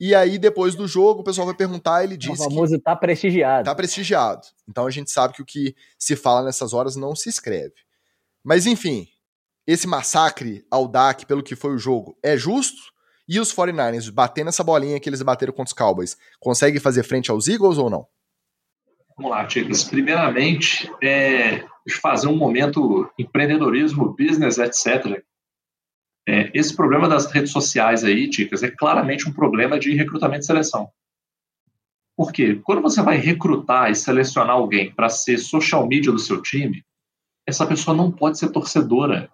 E aí, depois do jogo, o pessoal vai perguntar, ele diz o famoso que tá prestigiado. tá prestigiado. Então a gente sabe que o que se fala nessas horas não se escreve. Mas enfim, esse massacre ao DAC pelo que foi o jogo é justo? E os 49ers batendo essa bolinha que eles bateram contra os Cowboys, consegue fazer frente aos Eagles ou não? Vamos lá, Tigres. Primeiramente, é fazer um momento empreendedorismo, business, etc. É, esse problema das redes sociais aí, Ticas, é claramente um problema de recrutamento e seleção. Por quê? Quando você vai recrutar e selecionar alguém para ser social media do seu time, essa pessoa não pode ser torcedora.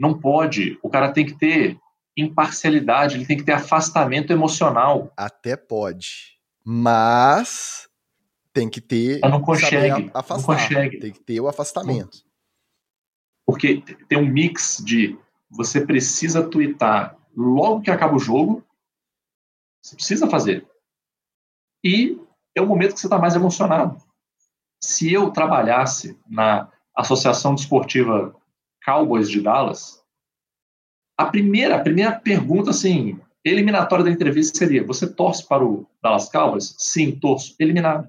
Não pode. O cara tem que ter imparcialidade, ele tem que ter afastamento emocional. Até pode. Mas tem que ter. Mas não consegue. Afastar. Não consegue. Tem que ter o afastamento. Porque tem um mix de você precisa twittar logo que acaba o jogo. Você precisa fazer. E é o momento que você está mais emocionado. Se eu trabalhasse na Associação Desportiva Cowboys de Dallas, a primeira, a primeira pergunta, assim, eliminatória da entrevista seria: Você torce para o Dallas Cowboys? Sim, torço. Eliminado.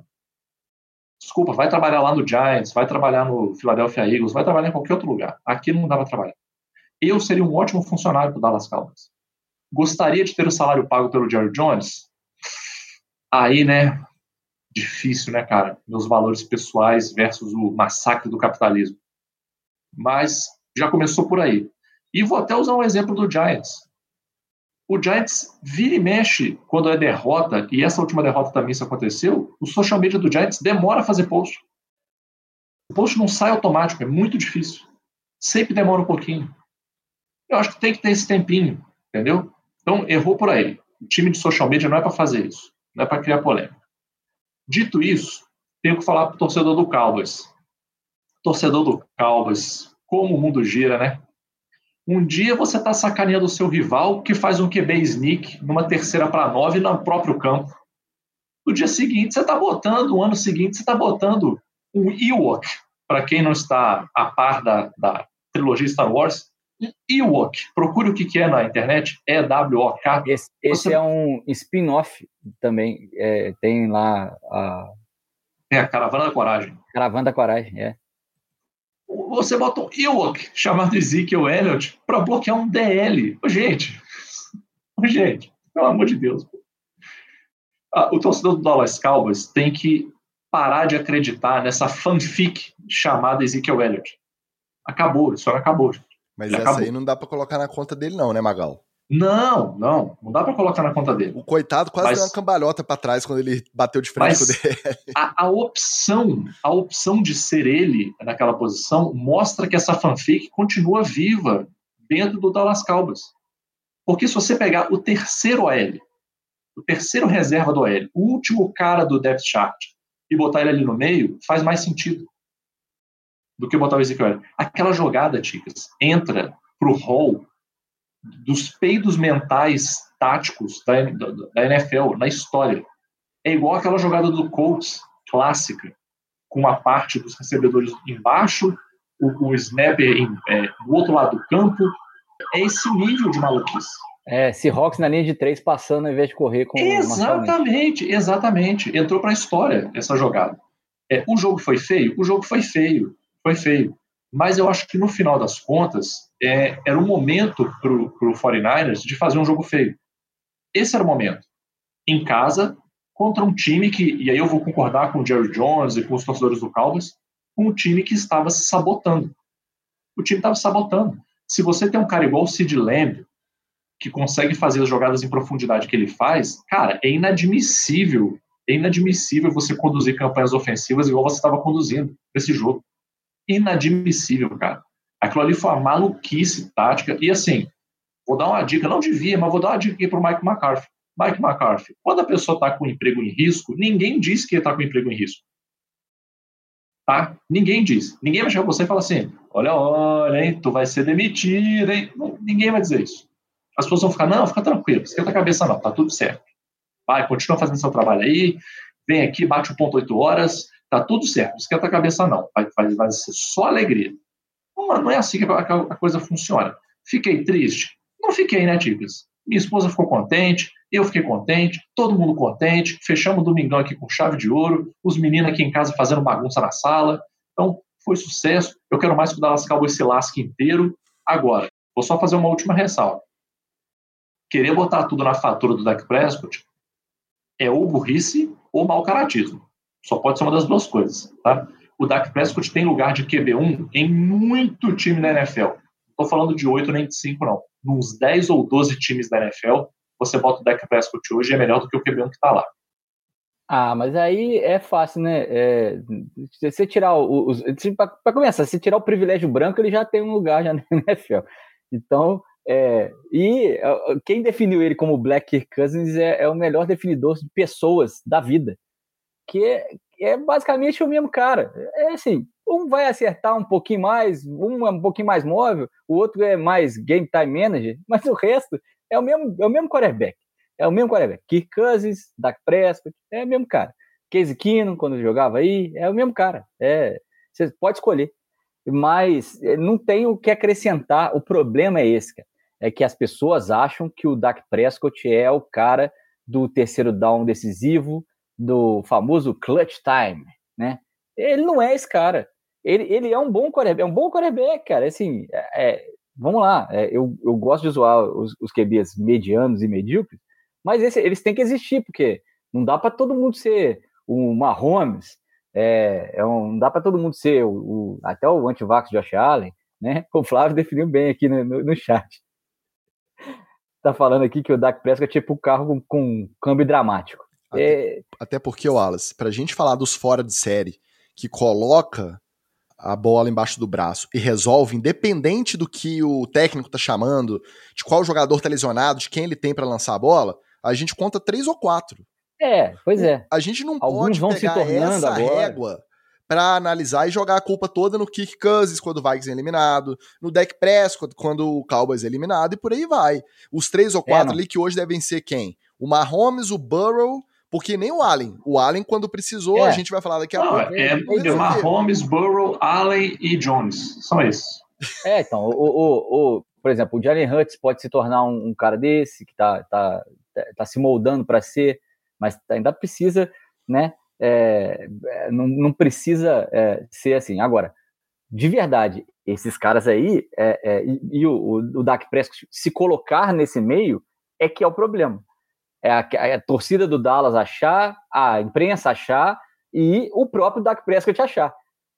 Desculpa, vai trabalhar lá no Giants, vai trabalhar no Philadelphia Eagles, vai trabalhar em qualquer outro lugar. Aqui não dá para trabalhar. Eu seria um ótimo funcionário para o Dallas Cowboys. Gostaria de ter o salário pago pelo Jerry Jones? Aí, né? Difícil, né, cara? Meus valores pessoais versus o massacre do capitalismo. Mas já começou por aí. E vou até usar um exemplo do Giants. O Giants vira e mexe quando é derrota, e essa última derrota também isso aconteceu, o social media do Giants demora a fazer post. O post não sai automático, é muito difícil. Sempre demora um pouquinho. Eu acho que tem que ter esse tempinho, entendeu? Então, errou por aí. O time de social media não é para fazer isso, não é para criar polêmica. Dito isso, tenho que falar para o torcedor do Cowboys. Torcedor do Cowboys, como o mundo gira, né? Um dia você está sacaneando o seu rival que faz um QB sneak numa terceira para nove no próprio campo. No dia seguinte, você está botando, no ano seguinte, você está botando um Ewok. Para quem não está a par da, da trilogia Star Wars, um Ewok. Procure o que, que é na internet, E-W-O-K. Esse, esse você... é um spin-off também. É, tem lá a. É a Caravana da Coragem. Caravana da Coragem, é você bota um Ewok chamado Ezekiel Elliott para bloquear um DL. Ô, gente, ô, gente, pelo amor de Deus. Ah, o torcedor do Dallas Cowboys tem que parar de acreditar nessa fanfic chamada Ezekiel Elliott. Acabou, isso acabou. Gente. Mas Ele essa acabou. aí não dá para colocar na conta dele não, né, Magal? Não, não, não dá para colocar na conta dele. O coitado quase mas, deu uma cambalhota para trás quando ele bateu de frente com o dele. A, a, opção, a opção de ser ele naquela posição mostra que essa fanfic continua viva dentro do Dallas Cowboys. Porque se você pegar o terceiro OL, o terceiro reserva do OL, o último cara do depth chart e botar ele ali no meio, faz mais sentido. do que botar o Ezekiel. Aquela jogada, Ticas, entra pro hall dos peidos mentais táticos da, da, da NFL na história. É igual aquela jogada do Colts, clássica, com uma parte dos recebedores embaixo, o, o snapper em, é, do outro lado do campo. É esse nível de maluquice. É, Seahawks na linha de três passando ao invés de correr com Exatamente, exatamente. Entrou para a história essa jogada. É, o jogo foi feio? O jogo foi feio. Foi feio. Mas eu acho que no final das contas, é, era o momento para o 49ers de fazer um jogo feio. Esse era o momento. Em casa, contra um time que, e aí eu vou concordar com o Jerry Jones e com os torcedores do Cowboys, um time que estava se sabotando. O time estava sabotando. Se você tem um cara igual o Sid Lamb, que consegue fazer as jogadas em profundidade que ele faz, cara, é inadmissível, é inadmissível você conduzir campanhas ofensivas igual você estava conduzindo nesse jogo. Inadmissível, cara. Aquilo ali foi uma maluquice tática. E assim, vou dar uma dica, não devia, mas vou dar uma dica aqui para o Mike McCarthy. Mike McCarthy, quando a pessoa está com emprego em risco, ninguém diz que está com emprego em risco. Tá? Ninguém diz. Ninguém vai chegar você e falar assim: olha, olha, hein, tu vai ser demitido, hein? Ninguém vai dizer isso. As pessoas vão ficar, não, fica tranquilo, esquenta a cabeça não, tá tudo certo. Vai, continua fazendo seu trabalho aí, vem aqui, bate o ponto 8 horas, tá tudo certo, esquenta a cabeça não, vai, vai, vai ser só alegria. Não, não é assim que a, a coisa funciona. Fiquei triste? Não fiquei, né, Ticas? Minha esposa ficou contente, eu fiquei contente, todo mundo contente, fechamos o domingão aqui com chave de ouro, os meninos aqui em casa fazendo bagunça na sala. Então, foi sucesso. Eu quero mais que o Dallas Cowboys se lasque inteiro. Agora, vou só fazer uma última ressalva querer botar tudo na fatura do Dak Prescott é ou burrice ou mau caratismo. Só pode ser uma das duas coisas, tá? O Dak Prescott tem lugar de QB1 em muito time da NFL. Não estou falando de 8 nem de 5, não. Nos 10 ou 12 times da NFL, você bota o Dak Prescott hoje é melhor do que o QB1 que está lá. Ah, mas aí é fácil, né? É, se você tirar os. Para começar, se tirar o privilégio branco, ele já tem um lugar já na NFL. Então, é, e quem definiu ele como Black Kirk Cousins é, é, o melhor definidor de pessoas da vida, que é, é, basicamente o mesmo cara. É assim, um vai acertar um pouquinho mais, um é um pouquinho mais móvel, o outro é mais game time manager, mas o resto é o mesmo, é o mesmo quarterback. É o mesmo quarterback. Kirk Cousins, Dak Prescott, é o mesmo cara. Casey Keenum, quando jogava aí, é o mesmo cara. É, você pode escolher. Mas eh, não tem o que acrescentar. O problema é esse, cara é que as pessoas acham que o Dak Prescott é o cara do terceiro down decisivo, do famoso clutch time, né? Ele não é esse cara. Ele, ele é um bom quarterback, é um bom quarterback, cara. Assim, é, é, vamos lá, é, eu, eu gosto de zoar os, os QBs medianos e medíocres, mas esse, eles têm que existir, porque não dá para todo mundo ser o Mahomes, é, é um, não dá para todo mundo ser o, o, até o antivax Josh Allen, né? O Flávio definiu bem aqui no, no, no chat tá falando aqui que o Dak Prescott é tipo carro com, com câmbio dramático. Até, é... até porque, Wallace, pra gente falar dos fora de série que coloca a bola embaixo do braço e resolve, independente do que o técnico tá chamando, de qual jogador tá lesionado, de quem ele tem para lançar a bola, a gente conta três ou quatro. É, pois é. A gente não Alguns pode pegar essa agora. régua para analisar e jogar a culpa toda no Kirk Cousins quando o Vikings é eliminado, no Dak Prescott quando o Cowboys é eliminado e por aí vai. Os três ou é, quatro é, ali que hoje devem ser quem? O Mahomes, o Burrow, porque nem o Allen. O Allen, quando precisou, é. a gente vai falar daqui a não, pouco. É, é Mahomes, Burrow, Allen e Jones. São esses. É, então, o, o, o, por exemplo, o Jalen Hurts pode se tornar um, um cara desse, que tá, tá, tá se moldando para ser, mas ainda precisa, né, é, é, não, não, precisa é, ser assim. Agora, de verdade, esses caras aí, é, é e, e, o, o Dak Prescott se colocar nesse meio é que é o problema. É a, a, torcida do Dallas achar, a imprensa achar e o próprio Dak Prescott achar.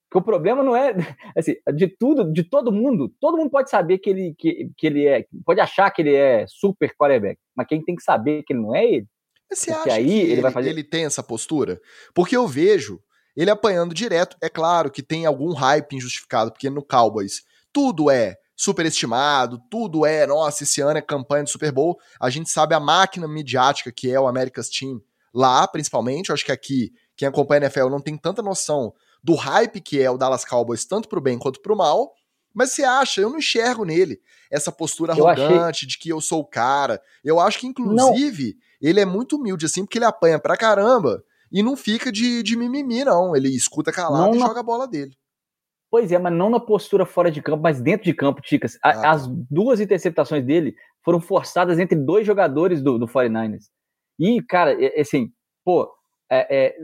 Que o problema não é assim, de tudo, de todo mundo, todo mundo pode saber que ele, que, que ele é, pode achar que ele é super quarterback, mas quem tem que saber que ele não é ele você Porque acha aí que ele, vai fazer... ele tem essa postura? Porque eu vejo ele apanhando direto. É claro que tem algum hype injustificado, porque no Cowboys tudo é superestimado, tudo é, nossa, esse ano é campanha de Super Bowl. A gente sabe a máquina midiática que é o America's Team lá, principalmente. Eu acho que aqui, quem acompanha a NFL não tem tanta noção do hype que é o Dallas Cowboys, tanto pro bem quanto pro mal. Mas você acha, eu não enxergo nele essa postura arrogante achei... de que eu sou o cara. Eu acho que, inclusive, não. ele é muito humilde, assim, porque ele apanha pra caramba e não fica de, de mimimi, não. Ele escuta calado não e na... joga a bola dele. Pois é, mas não na postura fora de campo, mas dentro de campo, Ticas. Ah. As duas interceptações dele foram forçadas entre dois jogadores do, do 49ers. E, cara, é, assim, pô, é, é,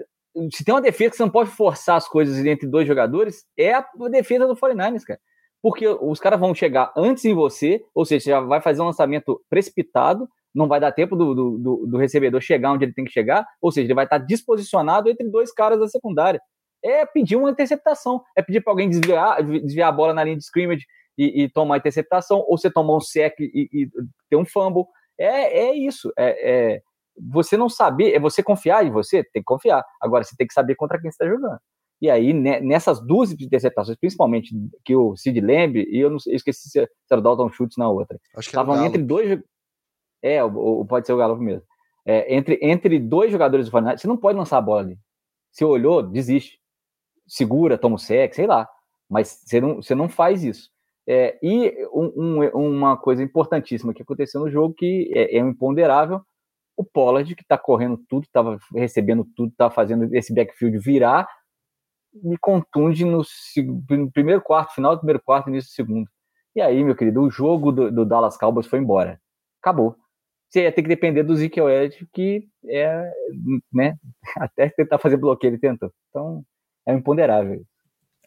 se tem uma defesa que você não pode forçar as coisas entre dois jogadores, é a defesa do 49ers, cara. Porque os caras vão chegar antes em você, ou seja, já vai fazer um lançamento precipitado, não vai dar tempo do, do, do recebedor chegar onde ele tem que chegar, ou seja, ele vai estar disposicionado entre dois caras da secundária é pedir uma interceptação, é pedir para alguém desviar, desviar a bola na linha de scrimmage e, e tomar a interceptação, ou você tomar um sec e, e ter um fumble. É, é isso. É, é, você não saber, é você confiar em você, tem que confiar. Agora, você tem que saber contra quem está jogando. E aí, nessas duas interceptações, principalmente que o Sid Lamb, e eu, não, eu esqueci se era o Dalton Schultz na outra. Estavam entre dois. É, o, o, pode ser o Galo mesmo. É, entre, entre dois jogadores do Fortnite, você não pode lançar a bola ali. Se olhou, desiste segura, toma o sexo, sei lá. Mas você não, você não faz isso. É, e um, um, uma coisa importantíssima que aconteceu no jogo, que é, é um imponderável, o Pollard, que está correndo tudo, estava recebendo tudo, estava fazendo esse backfield virar, me contunde no, no, primeiro quarto, final do primeiro quarto, início do segundo. E aí, meu querido, o jogo do, do Dallas Cowboys foi embora. Acabou. Você ia ter que depender do Ezekiel Elliott, que é, né, até tentar fazer bloqueio ele tentou. Então, é imponderável.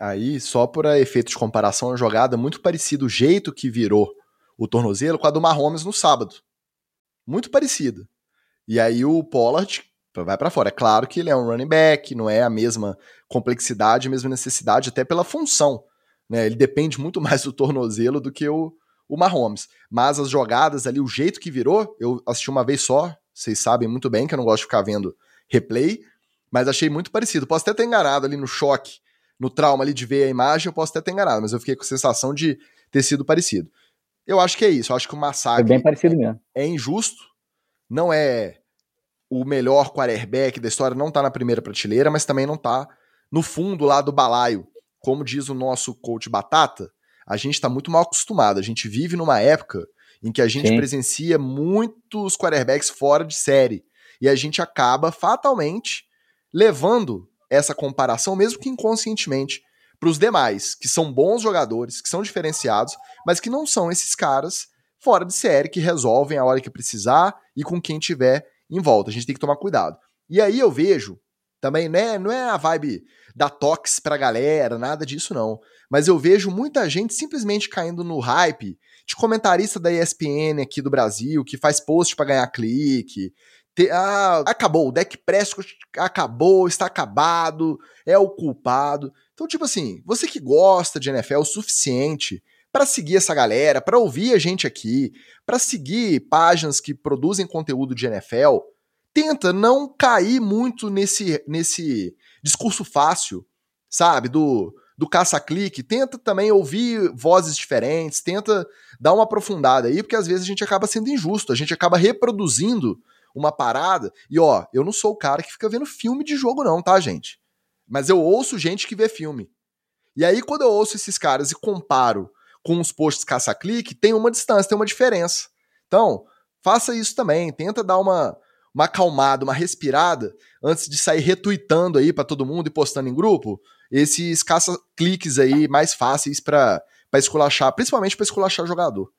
Aí, só por efeito de comparação, uma jogada muito parecida, o jeito que virou o tornozelo com a do Mahomes no sábado. Muito parecida. E aí o Pollard vai para fora. É claro que ele é um running back, não é a mesma complexidade, a mesma necessidade, até pela função. Né? Ele depende muito mais do tornozelo do que o, o Mahomes. Mas as jogadas ali, o jeito que virou, eu assisti uma vez só, vocês sabem muito bem que eu não gosto de ficar vendo replay, mas achei muito parecido. Posso até ter enganado ali no choque, no trauma ali de ver a imagem, eu posso até ter enganado, mas eu fiquei com a sensação de ter sido parecido. Eu acho que é isso, eu acho que o massacre. É bem parecido mesmo. É injusto, não é o melhor quarterback da história, não tá na primeira prateleira, mas também não tá no fundo lá do balaio. Como diz o nosso coach Batata, a gente está muito mal acostumado. A gente vive numa época em que a gente Sim. presencia muitos quarterbacks fora de série. E a gente acaba fatalmente levando essa comparação, mesmo que inconscientemente, para os demais, que são bons jogadores, que são diferenciados, mas que não são esses caras fora de série que resolvem a hora que precisar e com quem tiver em volta. A gente tem que tomar cuidado. E aí eu vejo também, né, não é a vibe da tox pra galera, nada disso não. Mas eu vejo muita gente simplesmente caindo no hype de comentarista da ESPN aqui do Brasil, que faz post para ganhar clique, te, ah, acabou, o deck Prescott acabou, está acabado, é o culpado. Então, tipo assim, você que gosta de NFL o suficiente para seguir essa galera, para ouvir a gente aqui, para seguir páginas que produzem conteúdo de NFL, tenta não cair muito nesse, nesse discurso fácil, sabe? Do, do caça-clique. Tenta também ouvir vozes diferentes, tenta dar uma aprofundada aí, porque às vezes a gente acaba sendo injusto, a gente acaba reproduzindo uma parada. E ó, eu não sou o cara que fica vendo filme de jogo, não, tá, gente? Mas eu ouço gente que vê filme. E aí, quando eu ouço esses caras e comparo com os posts caça-clique, tem uma distância, tem uma diferença. Então, faça isso também. Tenta dar uma, uma acalmada, uma respirada, antes de sair retuitando aí para todo mundo e postando em grupo, esses caça-cliques aí mais fáceis para esculachar, principalmente para esculachar jogador.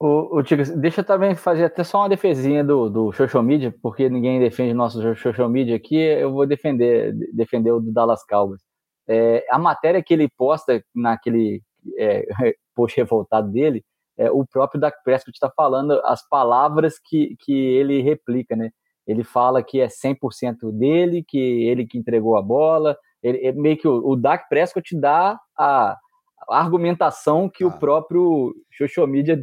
O, o deixa eu também fazer até só uma defesinha do, do social media, porque ninguém defende nosso social media aqui, eu vou defender, defender o do Dallas Cowboys. É, a matéria que ele posta naquele é, post revoltado dele, é, o próprio Dak Prescott está falando as palavras que, que ele replica, né? Ele fala que é 100% dele, que ele que entregou a bola, ele, é meio que o, o Dak Prescott dá a, a argumentação que ah. o próprio social media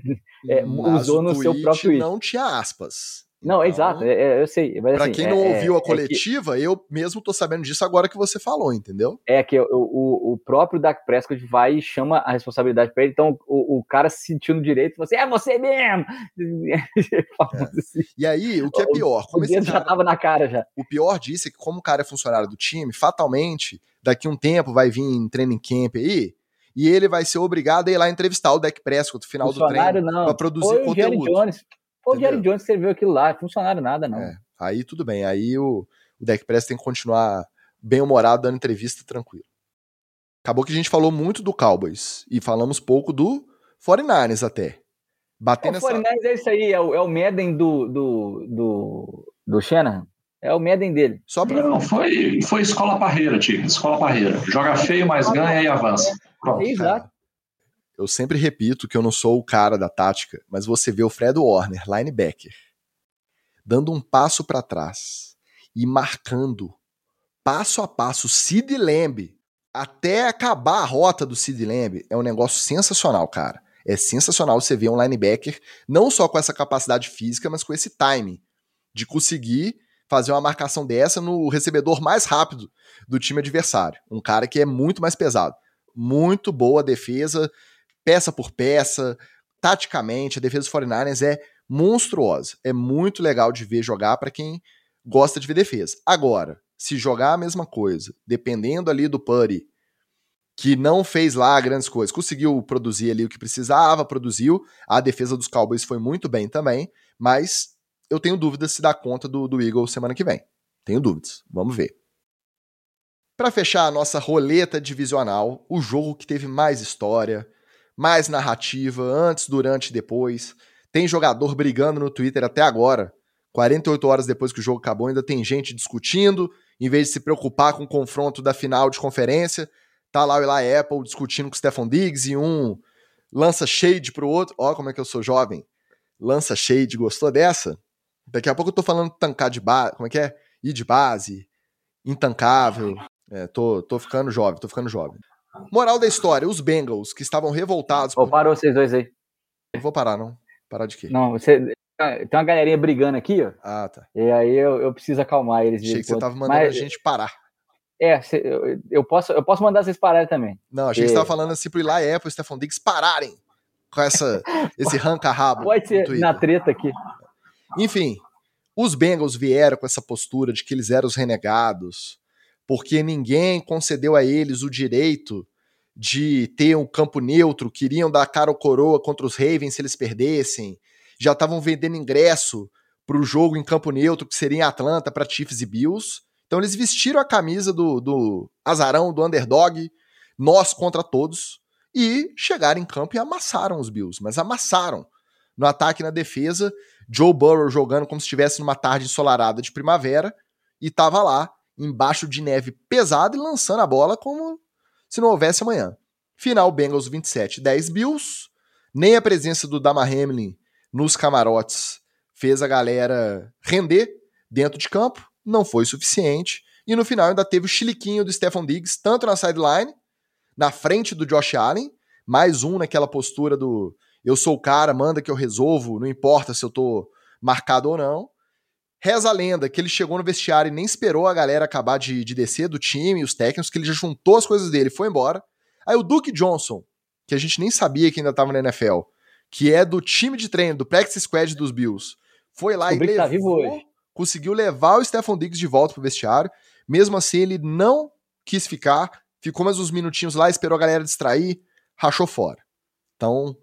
é, usou no seu próprio não tinha aspas. Não, então, exato, é, é, eu sei. Mas, pra assim, quem não é, ouviu a coletiva, que, eu mesmo tô sabendo disso agora que você falou, entendeu? É que o, o, o próprio Dak Prescott vai e chama a responsabilidade para ele, então o, o cara se sentindo direito, você é você mesmo! Assim. E aí, o que é pior? Como o dedo cara, já tava na cara já. O pior disso é que como o cara é funcionário do time, fatalmente, daqui um tempo vai vir em training camp aí, e ele vai ser obrigado a ir lá entrevistar o Dak Prescott no final do treino para produzir Foi conteúdo. O Jerry Jones. Foi o Jerry Jones que escreveu aquilo lá, funcionário nada não. É, aí tudo bem, aí o, o Dak Prescott tem que continuar bem humorado dando entrevista tranquilo. Acabou que a gente falou muito do Cowboys e falamos pouco do 49ers até. Bater é, o 49ers é isso aí, é o, é o Madden do, do, do, do Shanahan. É o Madden dele. Só pra... Não, foi, foi escola parreira, Tigre. Escola parreira. Joga feio, mas ganha e avança. Pronto. Exato. Eu sempre repito que eu não sou o cara da tática, mas você vê o Fred Warner, linebacker, dando um passo para trás e marcando passo a passo Sid Lamb até acabar a rota do Sid Lamb é um negócio sensacional, cara. É sensacional você ver um linebacker não só com essa capacidade física, mas com esse timing de conseguir fazer uma marcação dessa no recebedor mais rápido do time adversário. Um cara que é muito mais pesado. Muito boa defesa, peça por peça. Taticamente, a defesa dos 49ers é monstruosa. É muito legal de ver jogar para quem gosta de ver defesa. Agora, se jogar a mesma coisa, dependendo ali do Putty, que não fez lá grandes coisas, conseguiu produzir ali o que precisava, produziu. A defesa dos Cowboys foi muito bem também, mas eu tenho dúvidas se dá conta do, do Eagles semana que vem. Tenho dúvidas. Vamos ver. Para fechar a nossa roleta divisional, o jogo que teve mais história, mais narrativa, antes, durante e depois. Tem jogador brigando no Twitter até agora. 48 horas depois que o jogo acabou, ainda tem gente discutindo, em vez de se preocupar com o confronto da final de conferência. Tá lá o Eli Apple discutindo com o Stefan Diggs e um lança shade pro outro. Ó, como é que eu sou jovem. Lança shade, gostou dessa? Daqui a pouco eu tô falando tancar de base. Como é que é? Ir de base. Intancável. É, tô, tô ficando jovem, tô ficando jovem. Moral da história: os Bengals, que estavam revoltados. Por... parou vocês dois aí. Não vou parar, não. Parar de quê? Não, você. Tem uma galerinha brigando aqui, ó. Ah, tá. E aí eu, eu preciso acalmar eles. Achei que você tava mandando Mas... a gente parar. É, eu, eu, posso, eu posso mandar vocês pararem também. Não, achei que você tava falando assim pro Eli Apple e Stefan Diggs pararem com essa, esse ranca-rabo. Pode ser na treta aqui. Enfim, os Bengals vieram com essa postura de que eles eram os renegados, porque ninguém concedeu a eles o direito de ter um campo neutro, queriam dar cara ou coroa contra os Ravens se eles perdessem, já estavam vendendo ingresso para o jogo em campo neutro, que seria em Atlanta, para Chiefs e Bills. Então eles vestiram a camisa do, do azarão, do underdog, nós contra todos, e chegaram em campo e amassaram os Bills, mas amassaram. No ataque e na defesa, Joe Burrow jogando como se estivesse numa tarde ensolarada de primavera e tava lá, embaixo de neve pesada e lançando a bola como se não houvesse amanhã. Final Bengals 27, 10 Bills. Nem a presença do Dama Hamlin nos camarotes fez a galera render dentro de campo, não foi suficiente. E no final ainda teve o chiliquinho do Stefan Diggs, tanto na sideline, na frente do Josh Allen, mais um naquela postura do eu sou o cara, manda que eu resolvo, não importa se eu tô marcado ou não. Reza a lenda que ele chegou no vestiário e nem esperou a galera acabar de, de descer do time, os técnicos, que ele já juntou as coisas dele e foi embora. Aí o Duke Johnson, que a gente nem sabia que ainda estava na NFL, que é do time de treino, do practice squad dos Bills, foi lá o e tá levou, tá conseguiu levar o Stephon Diggs de volta pro vestiário. Mesmo assim, ele não quis ficar, ficou mais uns minutinhos lá, esperou a galera distrair, rachou fora. Então,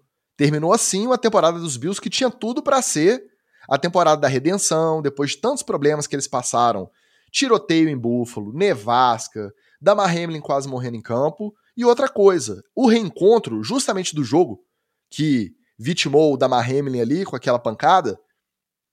Terminou assim uma temporada dos Bills que tinha tudo para ser a temporada da redenção, depois de tantos problemas que eles passaram. Tiroteio em Buffalo, nevasca, Damar Hamlin quase morrendo em campo. E outra coisa, o reencontro justamente do jogo que vitimou o Damar Hamlin ali com aquela pancada,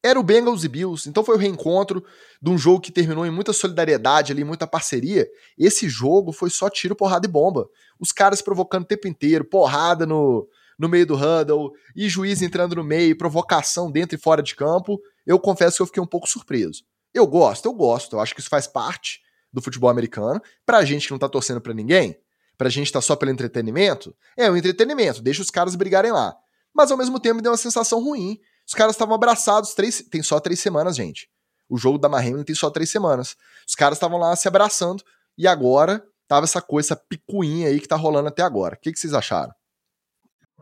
era o Bengals e Bills. Então foi o reencontro de um jogo que terminou em muita solidariedade ali, muita parceria. Esse jogo foi só tiro, porrada e bomba. Os caras provocando o tempo inteiro, porrada no, no meio do huddle, e juiz entrando no meio, provocação dentro e fora de campo, eu confesso que eu fiquei um pouco surpreso. Eu gosto, eu gosto, eu acho que isso faz parte do futebol americano. Pra gente que não tá torcendo pra ninguém, pra gente tá só pelo entretenimento, é um entretenimento, deixa os caras brigarem lá. Mas ao mesmo tempo deu uma sensação ruim. Os caras estavam abraçados, três, tem só três semanas, gente. O jogo da Hamilton tem só três semanas. Os caras estavam lá se abraçando e agora tava essa coisa, essa picuinha aí que tá rolando até agora. O que, que vocês acharam?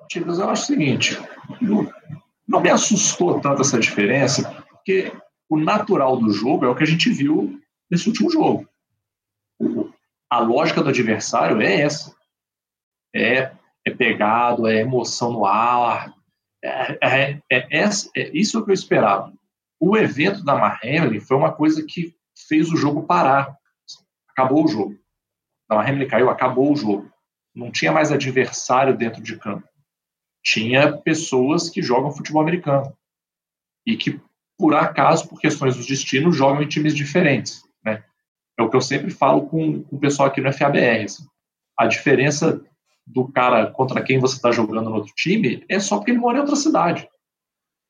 Tigres, eu acho o seguinte, não me assustou tanto essa diferença, porque o natural do jogo é o que a gente viu nesse último jogo. A lógica do adversário é essa. É, é pegado, é emoção no ar. É, é, é, é, é isso que eu esperava. O evento da Mahamlin foi uma coisa que fez o jogo parar. Acabou o jogo. A Mahamlin caiu, acabou o jogo. Não tinha mais adversário dentro de campo. Tinha pessoas que jogam futebol americano e que, por acaso, por questões do destino, jogam em times diferentes. Né? É o que eu sempre falo com, com o pessoal aqui no FABR. Assim. A diferença do cara contra quem você está jogando no outro time é só porque ele mora em outra cidade.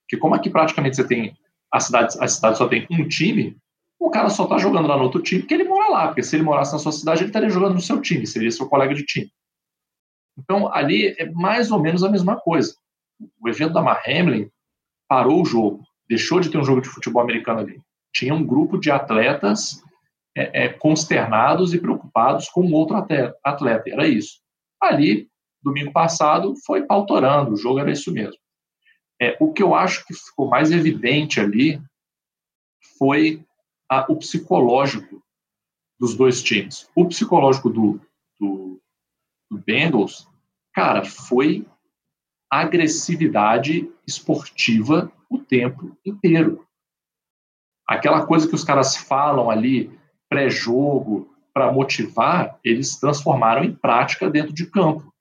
Porque como aqui praticamente você tem a cidade, a cidade só tem um time, o cara só está jogando lá no outro time porque ele mora lá. Porque se ele morasse na sua cidade, ele estaria jogando no seu time, seria seu colega de time. Então, ali é mais ou menos a mesma coisa. O evento da Hamlin parou o jogo, deixou de ter um jogo de futebol americano ali. Tinha um grupo de atletas é, é, consternados e preocupados com outro atleta, era isso. Ali, domingo passado, foi pautorando, o jogo era isso mesmo. É, o que eu acho que ficou mais evidente ali foi a, o psicológico dos dois times. O psicológico do, do, do Bengals, cara, foi agressividade esportiva o tempo inteiro. Aquela coisa que os caras falam ali, pré-jogo, para motivar, eles transformaram em prática dentro de campo.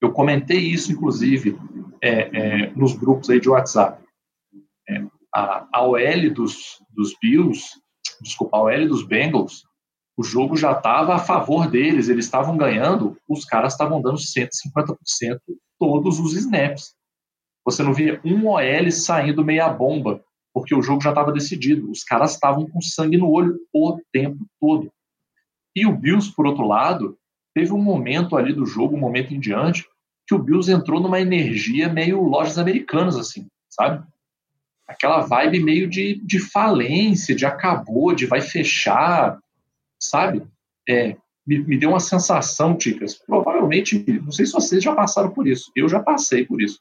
Eu comentei isso, inclusive, é, é, nos grupos aí de WhatsApp. É, a, a OL dos, dos Bills, desculpa, a OL dos Bengals, o jogo já estava a favor deles, eles estavam ganhando, os caras estavam dando 150% todos os snaps. Você não via um OL saindo meia bomba, porque o jogo já estava decidido. Os caras estavam com sangue no olho o tempo todo. E o Bills, por outro lado, teve um momento ali do jogo, um momento em diante, que o Bills entrou numa energia meio lojas americanas, assim, sabe? Aquela vibe meio de, de falência, de acabou, de vai fechar, sabe? É, me, me deu uma sensação, Ticas. Provavelmente, não sei se vocês já passaram por isso. Eu já passei por isso.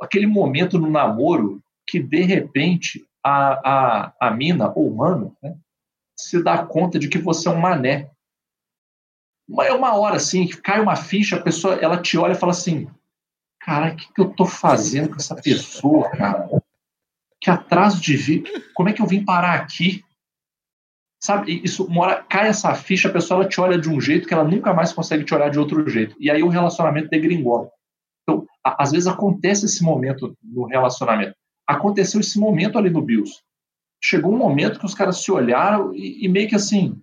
Aquele momento no namoro que, de repente, a, a, a mina, ou mano, né, se dá conta de que você é um mané. É uma hora assim, que cai uma ficha, a pessoa ela te olha e fala assim: Cara, o que, que eu tô fazendo com essa pessoa, cara? Que atraso de vida. Como é que eu vim parar aqui? Sabe, isso uma hora cai essa ficha, a pessoa ela te olha de um jeito que ela nunca mais consegue te olhar de outro jeito. E aí o relacionamento degringola. Então, a, às vezes acontece esse momento no relacionamento. Aconteceu esse momento ali no Bills. Chegou um momento que os caras se olharam e, e meio que assim,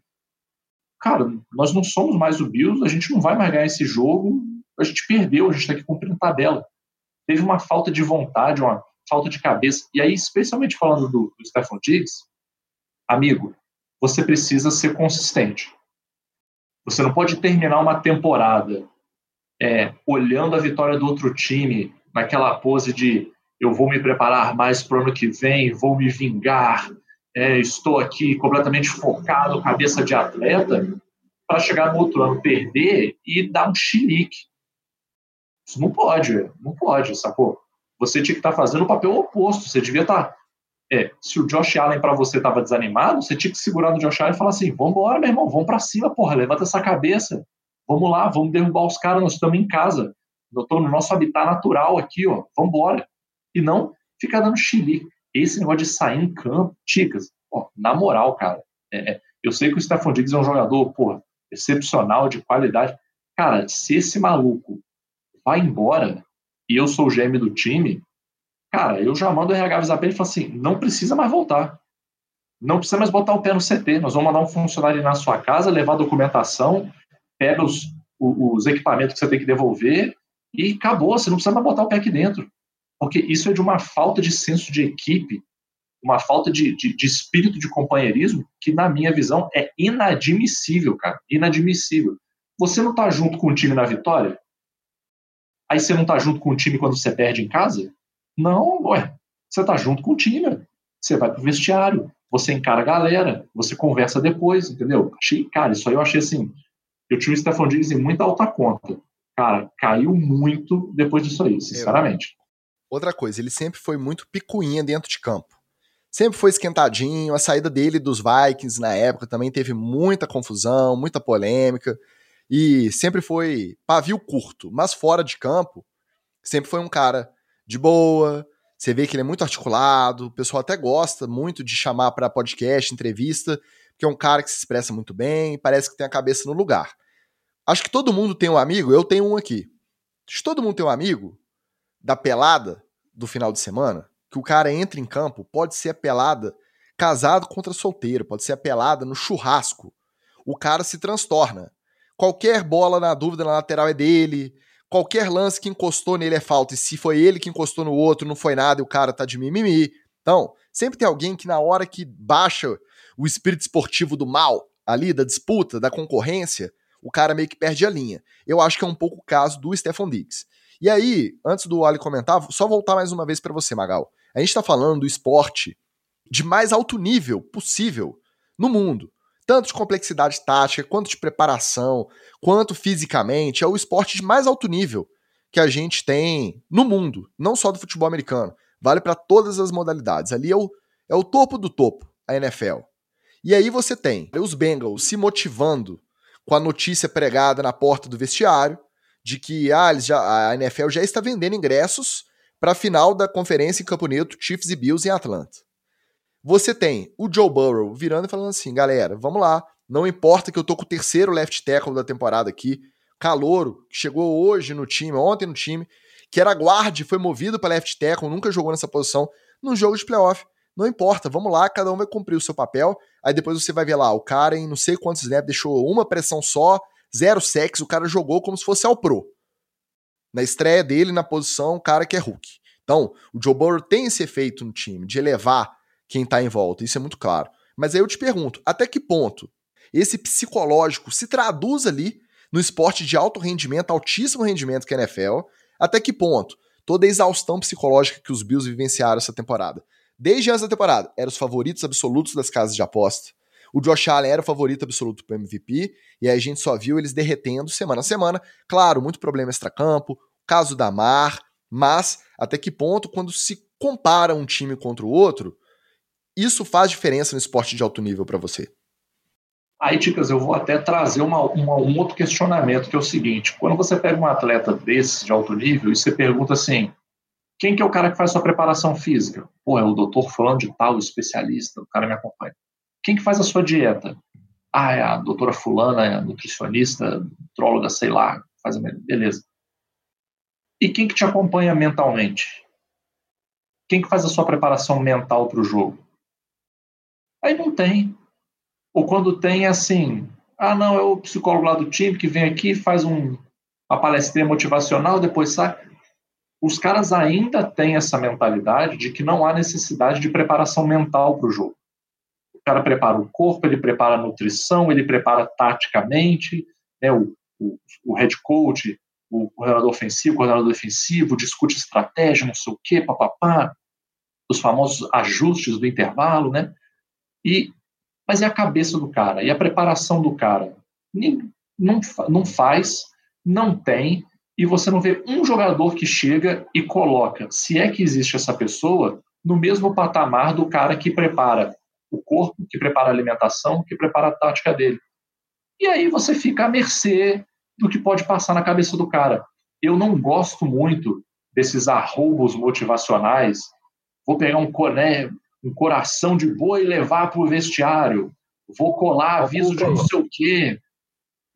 cara, nós não somos mais o Bills, a gente não vai mais ganhar esse jogo, a gente perdeu, a gente está aqui cumprindo tabela. Teve uma falta de vontade, uma falta de cabeça. E aí, especialmente falando do, do Stefan Diggs, amigo, você precisa ser consistente. Você não pode terminar uma temporada é, olhando a vitória do outro time naquela pose de eu vou me preparar mais para o ano que vem, vou me vingar, é, estou aqui completamente focado, cabeça de atleta, para chegar no outro ano perder e dar um chilique. Isso não pode, não pode, sacou? Você tinha que estar tá fazendo o papel oposto, você devia estar tá é, se o Josh Allen para você estava desanimado, você tinha que segurar no Josh Allen e falar assim: vambora, meu irmão, vamos para cima, porra, levanta essa cabeça, vamos lá, vamos derrubar os caras, nós estamos em casa, eu estou no nosso habitat natural aqui, ó, vambora. E não ficar dando chilique. Esse negócio de sair em campo, ticas, ó, na moral, cara, é, é, eu sei que o Stephon Diggs é um jogador, porra, excepcional, de qualidade. Cara, se esse maluco vai embora e eu sou o GM do time, Cara, eu já mando o RH avisar para ele e assim: não precisa mais voltar. Não precisa mais botar o pé no CT. Nós vamos mandar um funcionário na sua casa, levar a documentação, pega os, os equipamentos que você tem que devolver e acabou. Você não precisa mais botar o pé aqui dentro. Porque isso é de uma falta de senso de equipe, uma falta de, de, de espírito de companheirismo que, na minha visão, é inadmissível, cara. Inadmissível. Você não tá junto com o time na vitória? Aí você não tá junto com o time quando você perde em casa? Não, ué, você tá junto com o time, você vai pro vestiário, você encara a galera, você conversa depois, entendeu? Achei, cara, isso aí eu achei assim, eu tinha o Stefan Diggs em muita alta conta. Cara, caiu muito depois disso aí, sinceramente. Outra coisa, ele sempre foi muito picuinha dentro de campo. Sempre foi esquentadinho, a saída dele dos Vikings na época também teve muita confusão, muita polêmica, e sempre foi pavio curto, mas fora de campo, sempre foi um cara de boa, você vê que ele é muito articulado, o pessoal até gosta muito de chamar para podcast, entrevista, porque é um cara que se expressa muito bem, parece que tem a cabeça no lugar. Acho que todo mundo tem um amigo, eu tenho um aqui. Acho que todo mundo tem um amigo da pelada do final de semana, que o cara entra em campo, pode ser a pelada casado contra solteiro, pode ser a pelada no churrasco. O cara se transtorna. Qualquer bola na dúvida na lateral é dele, qualquer lance que encostou nele é falta, e se foi ele que encostou no outro, não foi nada e o cara tá de mimimi. Então, sempre tem alguém que na hora que baixa o espírito esportivo do mal, ali, da disputa, da concorrência, o cara meio que perde a linha. Eu acho que é um pouco o caso do Stefan Diggs. E aí, antes do Ali comentar, só voltar mais uma vez para você, Magal. A gente está falando do esporte de mais alto nível possível no mundo. Tanto de complexidade tática, quanto de preparação, quanto fisicamente. É o esporte de mais alto nível que a gente tem no mundo, não só do futebol americano. Vale para todas as modalidades. Ali é o, é o topo do topo, a NFL. E aí você tem os Bengals se motivando com a notícia pregada na porta do vestiário de que ah, já, a NFL já está vendendo ingressos para a final da conferência em Campo Neutro, Chiefs e Bills em Atlanta. Você tem o Joe Burrow virando e falando assim, galera, vamos lá, não importa que eu tô com o terceiro left tackle da temporada aqui, Calouro, que chegou hoje no time, ontem no time, que era guarde, foi movido para left tackle, nunca jogou nessa posição, num jogo de playoff. Não importa, vamos lá, cada um vai cumprir o seu papel. Aí depois você vai ver lá, o cara em não sei quantos snaps deixou uma pressão só, zero sexo, o cara jogou como se fosse ao pro. Na estreia dele, na posição, o cara que é Hulk. Então, o Joe Burrow tem esse efeito no time, de elevar quem tá em volta, isso é muito claro. Mas aí eu te pergunto, até que ponto esse psicológico se traduz ali no esporte de alto rendimento, altíssimo rendimento que é a NFL, até que ponto toda a exaustão psicológica que os Bills vivenciaram essa temporada Desde antes da temporada, eram os favoritos absolutos das casas de aposta. O Josh Allen era o favorito absoluto para MVP, e aí a gente só viu eles derretendo semana a semana. Claro, muito problema extracampo, caso da Mar, mas até que ponto, quando se compara um time contra o outro, isso faz diferença no esporte de alto nível para você? Aí, Ticas, eu vou até trazer uma, uma, um outro questionamento, que é o seguinte: quando você pega um atleta desse de alto nível e você pergunta assim, quem que é o cara que faz sua preparação física? Pô, é o doutor fulano de tal, especialista, o cara me acompanha. Quem que faz a sua dieta? Ah, é a doutora fulana, é a nutricionista, nutróloga, sei lá, faz a beleza. E quem que te acompanha mentalmente? Quem que faz a sua preparação mental para o jogo? Aí não tem. Ou quando tem, é assim, ah, não, é o psicólogo lá do time que vem aqui, faz um, uma palestrinha motivacional, depois sai os caras ainda têm essa mentalidade de que não há necessidade de preparação mental para o jogo. O cara prepara o corpo, ele prepara a nutrição, ele prepara taticamente, né, o, o, o head coach, o coordenador ofensivo, o coordenador defensivo, discute estratégia, não sei o quê, papapá, os famosos ajustes do intervalo, né? E, mas e a cabeça do cara? E a preparação do cara? Não, não faz, não tem, e você não vê um jogador que chega e coloca, se é que existe essa pessoa, no mesmo patamar do cara que prepara o corpo, que prepara a alimentação, que prepara a tática dele. E aí você fica à mercê do que pode passar na cabeça do cara. Eu não gosto muito desses arroubos motivacionais. Vou pegar um coné, um coração de boi e levar para o vestiário. Vou colar aviso de não sei o quê.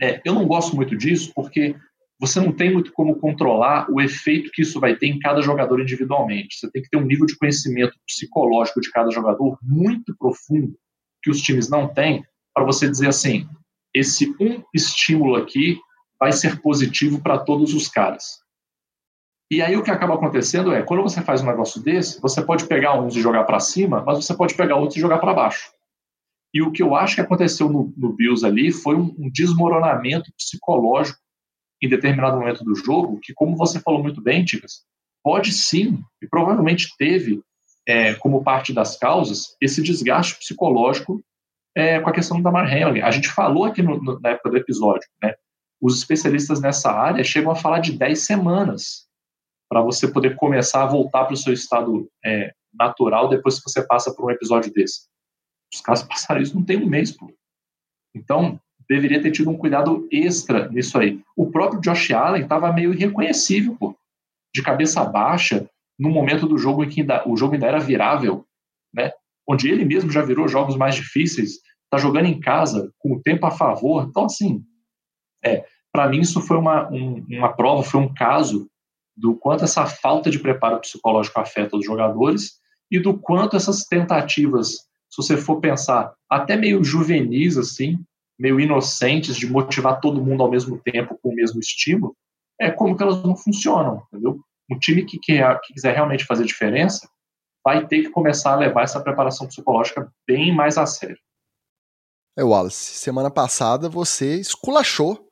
É, eu não gosto muito disso porque você não tem muito como controlar o efeito que isso vai ter em cada jogador individualmente. Você tem que ter um nível de conhecimento psicológico de cada jogador muito profundo que os times não têm para você dizer assim, esse um estímulo aqui vai ser positivo para todos os caras. E aí o que acaba acontecendo é, quando você faz um negócio desse, você pode pegar uns e jogar para cima, mas você pode pegar outros e jogar para baixo. E o que eu acho que aconteceu no, no Bills ali foi um, um desmoronamento psicológico em determinado momento do jogo, que, como você falou muito bem, Ticas, pode sim, e provavelmente teve, é, como parte das causas, esse desgaste psicológico é, com a questão da Mar Hamlin. A gente falou aqui no, no, na época do episódio, né? Os especialistas nessa área chegam a falar de 10 semanas para você poder começar a voltar para o seu estado é, natural depois que você passa por um episódio desse. Os caras passaram isso não tem um mês, pô. Então, deveria ter tido um cuidado extra nisso aí. O próprio Josh Allen estava meio irreconhecível, pô. De cabeça baixa, no momento do jogo em que ainda, o jogo ainda era virável, né? Onde ele mesmo já virou jogos mais difíceis, tá jogando em casa, com o tempo a favor. Então, assim, é, para mim isso foi uma, um, uma prova, foi um caso do quanto essa falta de preparo psicológico afeta os jogadores e do quanto essas tentativas, se você for pensar, até meio juvenis, assim, meio inocentes de motivar todo mundo ao mesmo tempo com o mesmo estímulo, é como que elas não funcionam, entendeu? Um time que, quer, que quiser realmente fazer diferença vai ter que começar a levar essa preparação psicológica bem mais a sério. É, Wallace, semana passada você esculachou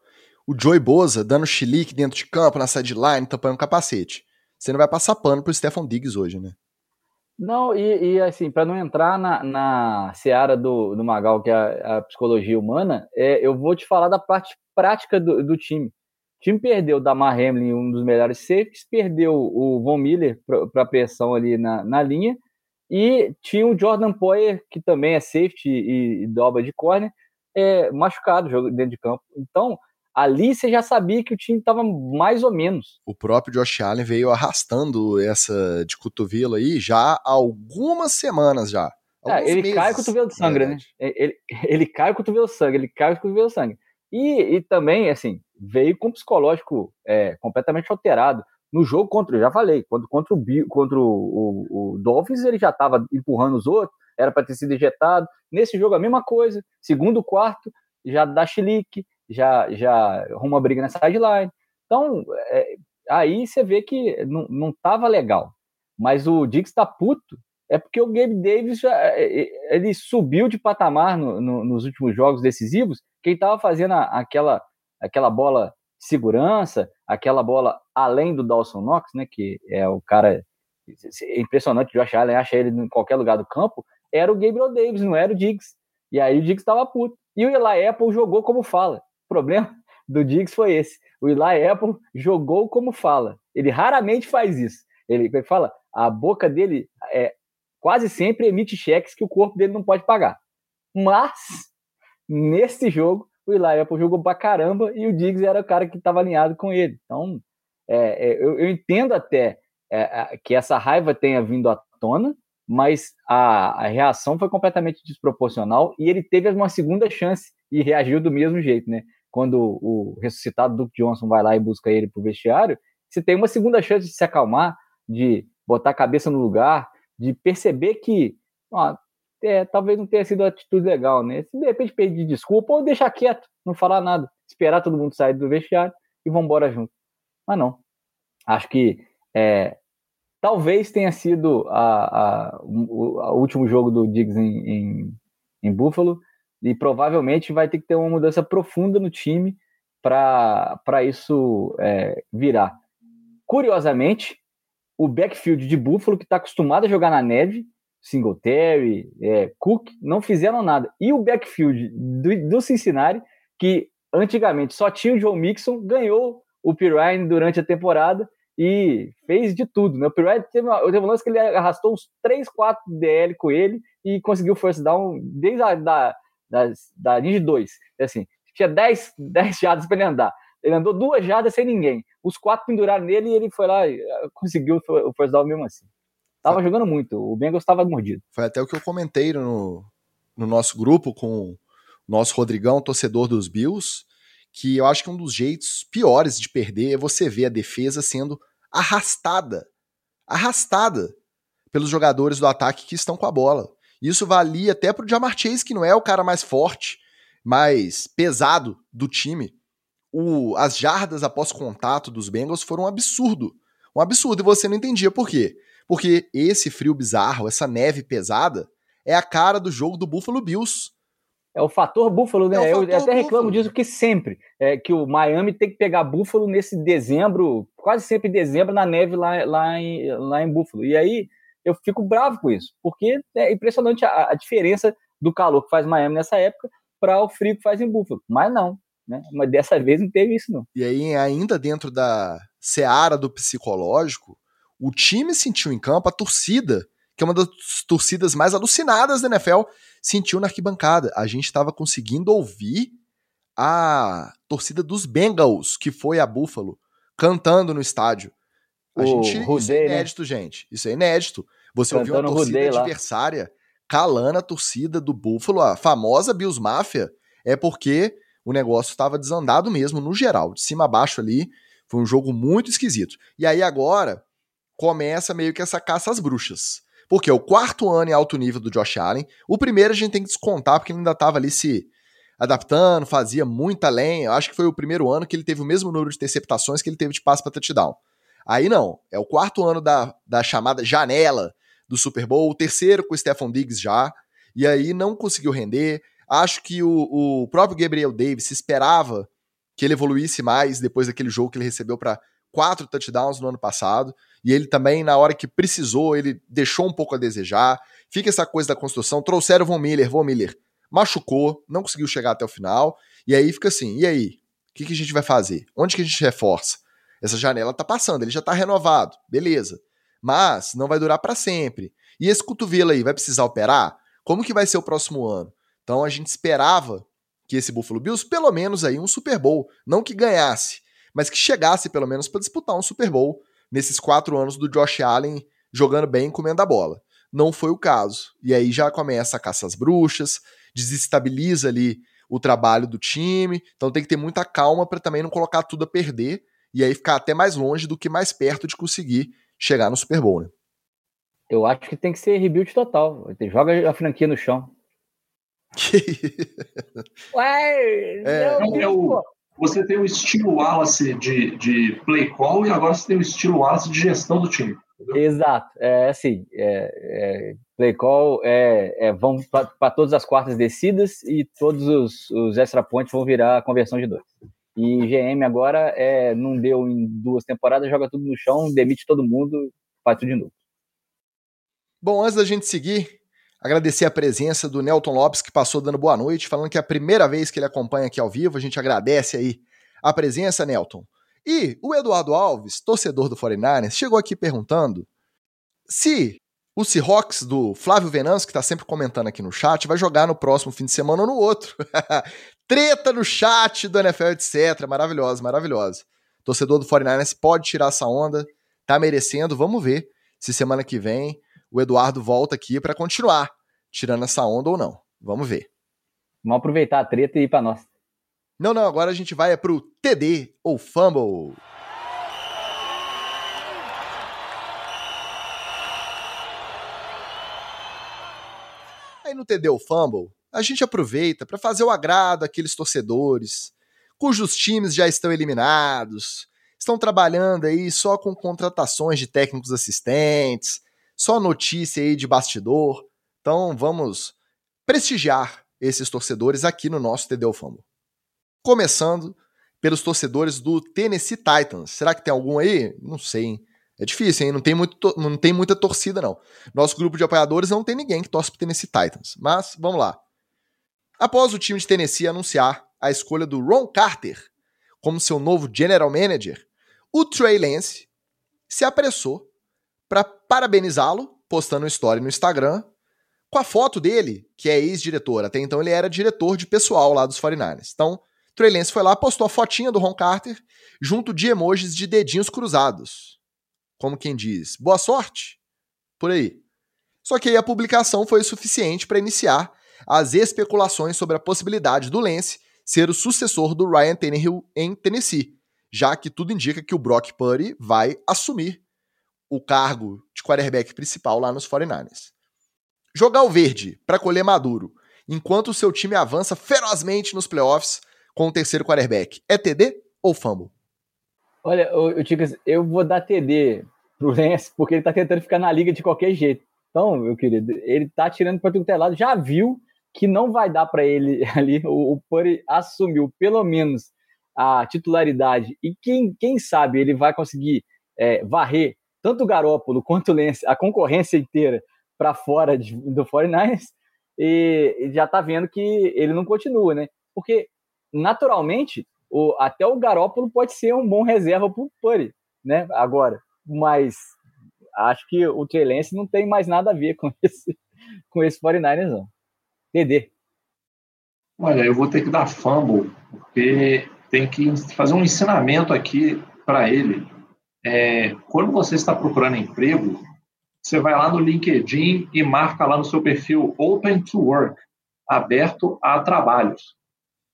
o Joey Boza dando chilique dentro de campo, na sideline, tampando o capacete. Você não vai passar pano pro Stefan Diggs hoje, né? Não, e, e assim, para não entrar na, na seara do, do Magal, que é a, a psicologia humana, é, eu vou te falar da parte prática do, do time. O time perdeu da Mar Hamlin, um dos melhores safes, perdeu o Von Miller para pressão ali na, na linha, e tinha o Jordan Poyer, que também é safety e, e dobra de corner, é, machucado dentro de campo. Então, ali você já sabia que o time estava mais ou menos. O próprio Josh Allen veio arrastando essa de cotovelo aí já há algumas semanas já. É, ele meses, cai com o cotovelo de sangue, né? Ele, ele cai com o cotovelo de sangue, ele cai o cotovelo de sangue. E, e também, assim, veio com o psicológico é, completamente alterado. No jogo contra, eu já falei, quando, contra, o, contra o, o, o Dolphins, ele já estava empurrando os outros, era para ter sido ejetado. Nesse jogo, a mesma coisa. Segundo, quarto, já dá chilique, já, já arruma briga na sideline. Então, é, aí você vê que não, não tava legal. Mas o Diggs tá puto, é porque o Gabe Davis já, é, é, ele subiu de patamar no, no, nos últimos jogos decisivos, quem tava fazendo a, aquela, aquela bola segurança, aquela bola além do Dawson Knox, né, que é o cara é impressionante, o Josh Allen acha ele em qualquer lugar do campo, era o Gabriel Davis, não era o Diggs. E aí o Diggs estava puto. E o Eli Apple jogou como fala problema do Diggs foi esse. O Eli Apple jogou como fala. Ele raramente faz isso. Ele fala, a boca dele é, quase sempre emite cheques que o corpo dele não pode pagar. Mas, nesse jogo, o Eli Apple jogou pra caramba e o Diggs era o cara que estava alinhado com ele. Então, é, é, eu, eu, entendo até é, que essa raiva tenha vindo à tona, mas a, a, reação foi completamente desproporcional e ele teve uma segunda chance e reagiu do mesmo jeito, né? Quando o ressuscitado Duke Johnson vai lá e busca ele para o vestiário, você tem uma segunda chance de se acalmar, de botar a cabeça no lugar, de perceber que ó, é, talvez não tenha sido uma atitude legal, né? Se de repente pedir desculpa ou deixar quieto, não falar nada, esperar todo mundo sair do vestiário e vão embora junto. Mas não. Acho que é, talvez tenha sido a, a, o, a último jogo do Diggs em, em, em Buffalo e provavelmente vai ter que ter uma mudança profunda no time para isso é, virar. Curiosamente, o backfield de Buffalo, que está acostumado a jogar na neve, Singletary, é, Cook, não fizeram nada. E o backfield do, do Cincinnati, que antigamente só tinha o Joe Mixon, ganhou o Pirine durante a temporada e fez de tudo. Né? O Pirine teve, uma, teve um lance que ele arrastou uns 3, 4 DL com ele e conseguiu first down desde a da, da, da linha de dois. É assim, tinha 10, 10 jardas para ele andar. Ele andou duas jardas sem ninguém. Os quatro penduraram nele e ele foi lá e ah, conseguiu o first down mesmo assim. Tava foi. jogando muito, o Bengals estava mordido. Foi até o que eu comentei no, no nosso grupo com o nosso Rodrigão, torcedor dos Bills, que eu acho que um dos jeitos piores de perder é você ver a defesa sendo arrastada, arrastada pelos jogadores do ataque que estão com a bola. Isso valia até pro Jamar Chase, que não é o cara mais forte, mais pesado do time. O, as jardas após contato dos Bengals foram um absurdo. Um absurdo. E você não entendia por quê. Porque esse frio bizarro, essa neve pesada, é a cara do jogo do Buffalo Bills. É o fator Buffalo, né? É eu até reclamo disso porque sempre é que o Miami tem que pegar Buffalo nesse dezembro, quase sempre em dezembro na neve lá, lá, em, lá em Buffalo. E aí eu fico bravo com isso, porque é impressionante a, a diferença do calor que faz Miami nessa época para o frio que faz em Buffalo. Mas não, né? Mas dessa vez não teve isso, não. E aí, ainda dentro da seara do psicológico, o time sentiu em campo, a torcida, que é uma das torcidas mais alucinadas da NFL, sentiu na arquibancada. A gente estava conseguindo ouvir a torcida dos Bengals, que foi a Buffalo, cantando no estádio. A o gente, Rudei, isso é né? inédito, né? gente. Isso é inédito. Você Cantando ouviu a torcida adversária lá. calando a torcida do Buffalo, a famosa Bills Mafia, é porque o negócio estava desandado mesmo, no geral, de cima a baixo ali. Foi um jogo muito esquisito. E aí agora começa meio que essa caça às bruxas. Porque é o quarto ano em alto nível do Josh Allen. O primeiro a gente tem que descontar, porque ele ainda estava ali se adaptando, fazia muita lenha. Eu acho que foi o primeiro ano que ele teve o mesmo número de interceptações que ele teve de passe para touchdown. Aí não, é o quarto ano da, da chamada janela do Super Bowl, o terceiro com o Stephon Diggs já, e aí não conseguiu render. Acho que o, o próprio Gabriel Davis esperava que ele evoluísse mais depois daquele jogo que ele recebeu para quatro touchdowns no ano passado. E ele também, na hora que precisou, ele deixou um pouco a desejar. Fica essa coisa da construção. Trouxeram o Von Miller, Von Miller machucou, não conseguiu chegar até o final. E aí fica assim: e aí? O que, que a gente vai fazer? Onde que a gente reforça? Essa janela tá passando, ele já tá renovado, beleza. Mas não vai durar para sempre. E esse cotovelo aí vai precisar operar? Como que vai ser o próximo ano? Então a gente esperava que esse Buffalo Bills pelo menos aí um Super Bowl, não que ganhasse, mas que chegasse pelo menos para disputar um Super Bowl nesses quatro anos do Josh Allen jogando bem e comendo a bola. Não foi o caso. E aí já começa a caça às bruxas, desestabiliza ali o trabalho do time. Então tem que ter muita calma para também não colocar tudo a perder e aí ficar até mais longe do que mais perto de conseguir chegar no Super Bowl, né? Eu acho que tem que ser rebuild total. Joga a franquia no chão. Ué, é, não, é o, você tem o estilo Wallace de, de play call e agora você tem o estilo Wallace de gestão do time. Entendeu? Exato. É assim, é, é, play call é, é vão para todas as quartas descidas e todos os, os extra points vão virar conversão de dois. E GM agora é, não deu em duas temporadas, joga tudo no chão, demite todo mundo, faz tudo de novo. Bom, antes da gente seguir, Agradecer a presença do Nelton Lopes, que passou dando boa noite, falando que é a primeira vez que ele acompanha aqui ao vivo. A gente agradece aí a presença, Nelton. E o Eduardo Alves, torcedor do 49ers, chegou aqui perguntando se o Seahawks do Flávio Venâncio, que está sempre comentando aqui no chat, vai jogar no próximo fim de semana ou no outro. Treta no chat do NFL, etc. Maravilhosa, maravilhosa. Torcedor do 49ers pode tirar essa onda, tá merecendo. Vamos ver se semana que vem o Eduardo volta aqui para continuar tirando essa onda ou não. Vamos ver. Vamos aproveitar a treta e ir para nós. Não, não, agora a gente vai é pro TD ou Fumble. Aí no TD ou Fumble, a gente aproveita para fazer o agrado àqueles torcedores cujos times já estão eliminados, estão trabalhando aí só com contratações de técnicos assistentes, só notícia aí de bastidor. Então vamos prestigiar esses torcedores aqui no nosso TD Fumble. Começando pelos torcedores do Tennessee Titans. Será que tem algum aí? Não sei, hein? É difícil, hein? Não tem, muito, não tem muita torcida, não. Nosso grupo de apoiadores não tem ninguém que torce pro Tennessee Titans. Mas, vamos lá. Após o time de Tennessee anunciar a escolha do Ron Carter como seu novo general manager, o Trey Lance se apressou para parabenizá-lo, postando uma história no Instagram com a foto dele, que é ex-diretor. Até então ele era diretor de pessoal lá dos 49ers. Então, Trey Lance foi lá, postou a fotinha do Ron Carter junto de emojis de dedinhos cruzados. Como quem diz, boa sorte. Por aí. Só que aí a publicação foi o suficiente para iniciar as especulações sobre a possibilidade do Lance ser o sucessor do Ryan Tannehill em Tennessee, já que tudo indica que o Brock Purdy vai assumir o cargo de quarterback principal lá nos 49ers. Jogar o verde para colher maduro, enquanto o seu time avança ferozmente nos playoffs com o terceiro quarterback, é TD ou fumble? Olha, eu, eu vou dar TD pro Lance, porque ele tá tentando ficar na liga de qualquer jeito. Então, meu querido, ele tá tirando para tudo que é lado, já viu que não vai dar para ele ali, o, o Purdy assumiu pelo menos a titularidade e quem, quem sabe ele vai conseguir é, varrer tanto o Garópolo quanto o Lance, a concorrência inteira para fora de, do 49ers, e, já está vendo que ele não continua, né? Porque, naturalmente, o, até o Garópolo pode ser um bom reserva para o Purdy, né? Agora, mas acho que o Trey Lance não tem mais nada a ver com esse, com esse 49ers, não. TD. Olha, eu vou ter que dar fumble, porque tem que fazer um ensinamento aqui para ele. É, quando você está procurando emprego, você vai lá no LinkedIn e marca lá no seu perfil Open to Work, aberto a trabalhos.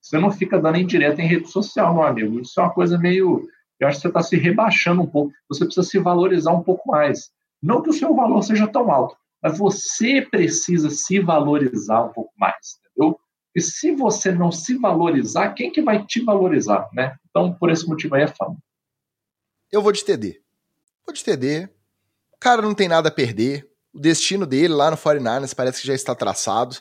Você não fica dando indireta em rede social, meu amigo. Isso é uma coisa meio. Eu acho que você está se rebaixando um pouco. Você precisa se valorizar um pouco mais. Não que o seu valor seja tão alto, mas você precisa se valorizar um pouco mais, entendeu? E se você não se valorizar, quem que vai te valorizar, né? Então, por esse motivo aí é fama. Eu vou de TD. Vou de TD. O cara não tem nada a perder. O destino dele lá no 49ers parece que já está traçado.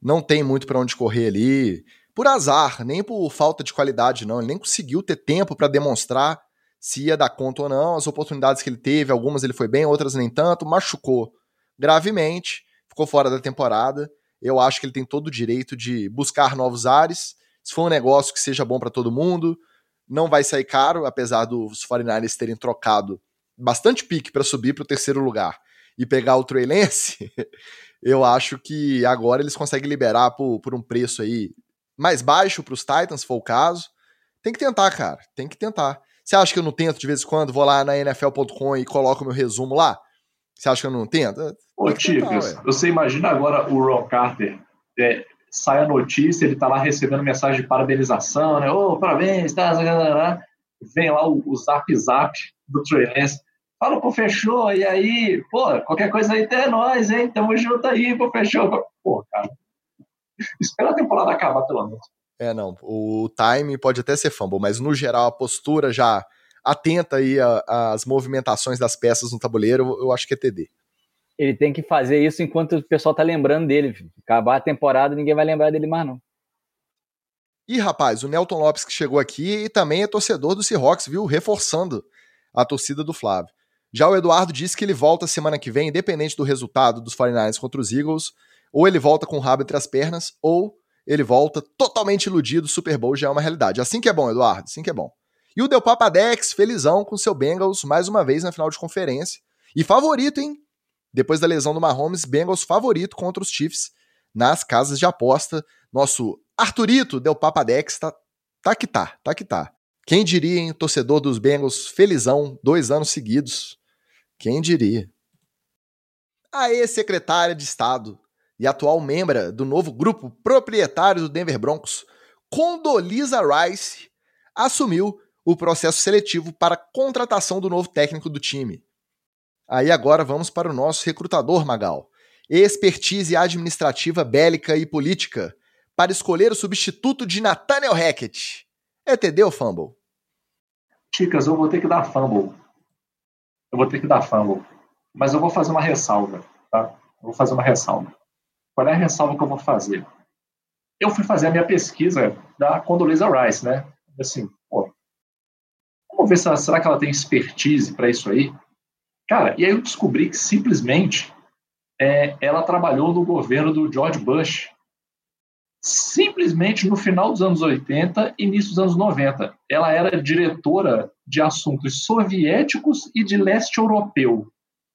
Não tem muito para onde correr ali por azar, nem por falta de qualidade, não. Ele nem conseguiu ter tempo para demonstrar se ia dar conta ou não. As oportunidades que ele teve, algumas ele foi bem, outras nem tanto. Machucou gravemente, ficou fora da temporada. Eu acho que ele tem todo o direito de buscar novos ares. Se for um negócio que seja bom para todo mundo, não vai sair caro, apesar dos 49ers terem trocado bastante pique para subir para o terceiro lugar e pegar o Trey Lance. eu acho que agora eles conseguem liberar por, por um preço aí mais baixo para os Titans, se for o caso. Tem que tentar, cara. Tem que tentar. Você acha que eu não tento de vez em quando? Vou lá na NFL.com e coloco meu resumo lá? Você acha que eu não tento? Ô, Ticas, você imagina agora o Ron Carter é, sai a notícia, ele tá lá recebendo mensagem de parabenização, né? Ô, oh, parabéns, tá, tá, tá, tá, Vem lá o, o zap zap do Trey Lance. Fala, pô, fechou, e aí, pô, qualquer coisa aí é nós, hein? Tamo junto aí, pô, fechou. Pô, cara, Espera a temporada acabar, pelo menos. É, não. O time pode até ser fumble, mas no geral a postura já atenta aí às movimentações das peças no tabuleiro, eu acho que é TD. Ele tem que fazer isso enquanto o pessoal tá lembrando dele. Filho. Acabar a temporada, ninguém vai lembrar dele mais, não. E, rapaz, o Nelton Lopes que chegou aqui e também é torcedor do Seahawks, viu? Reforçando a torcida do Flávio. Já o Eduardo disse que ele volta semana que vem, independente do resultado dos 49ers contra os Eagles. Ou ele volta com o rabo entre as pernas, ou ele volta totalmente iludido, o Super Bowl já é uma realidade. Assim que é bom, Eduardo, assim que é bom. E o Del Papadex, felizão com seu Bengals mais uma vez na final de conferência. E favorito, hein? Depois da lesão do Mahomes, Bengals favorito contra os Chiefs nas casas de aposta. Nosso Arturito Del Papadex tá, tá que tá, tá que tá. Quem diria, hein? Torcedor dos Bengals, felizão, dois anos seguidos. Quem diria? Aê, secretária de Estado, e atual membro do novo grupo proprietário do Denver Broncos, Condoleezza Rice, assumiu o processo seletivo para contratação do novo técnico do time. Aí agora vamos para o nosso recrutador, Magal. Expertise administrativa, bélica e política para escolher o substituto de Nathaniel Hackett. É TD ou Fumble? Chicas, eu vou ter que dar fumble. Eu vou ter que dar fumble. Mas eu vou fazer uma ressalva, tá? Eu vou fazer uma ressalva. Qual é a ressalva que eu vou fazer? Eu fui fazer a minha pesquisa da Condoleezza Rice, né? Assim, pô, vamos ver se ela, será que ela tem expertise para isso aí? Cara, e aí eu descobri que simplesmente é, ela trabalhou no governo do George Bush. Simplesmente no final dos anos 80 e início dos anos 90. Ela era diretora de assuntos soviéticos e de leste europeu.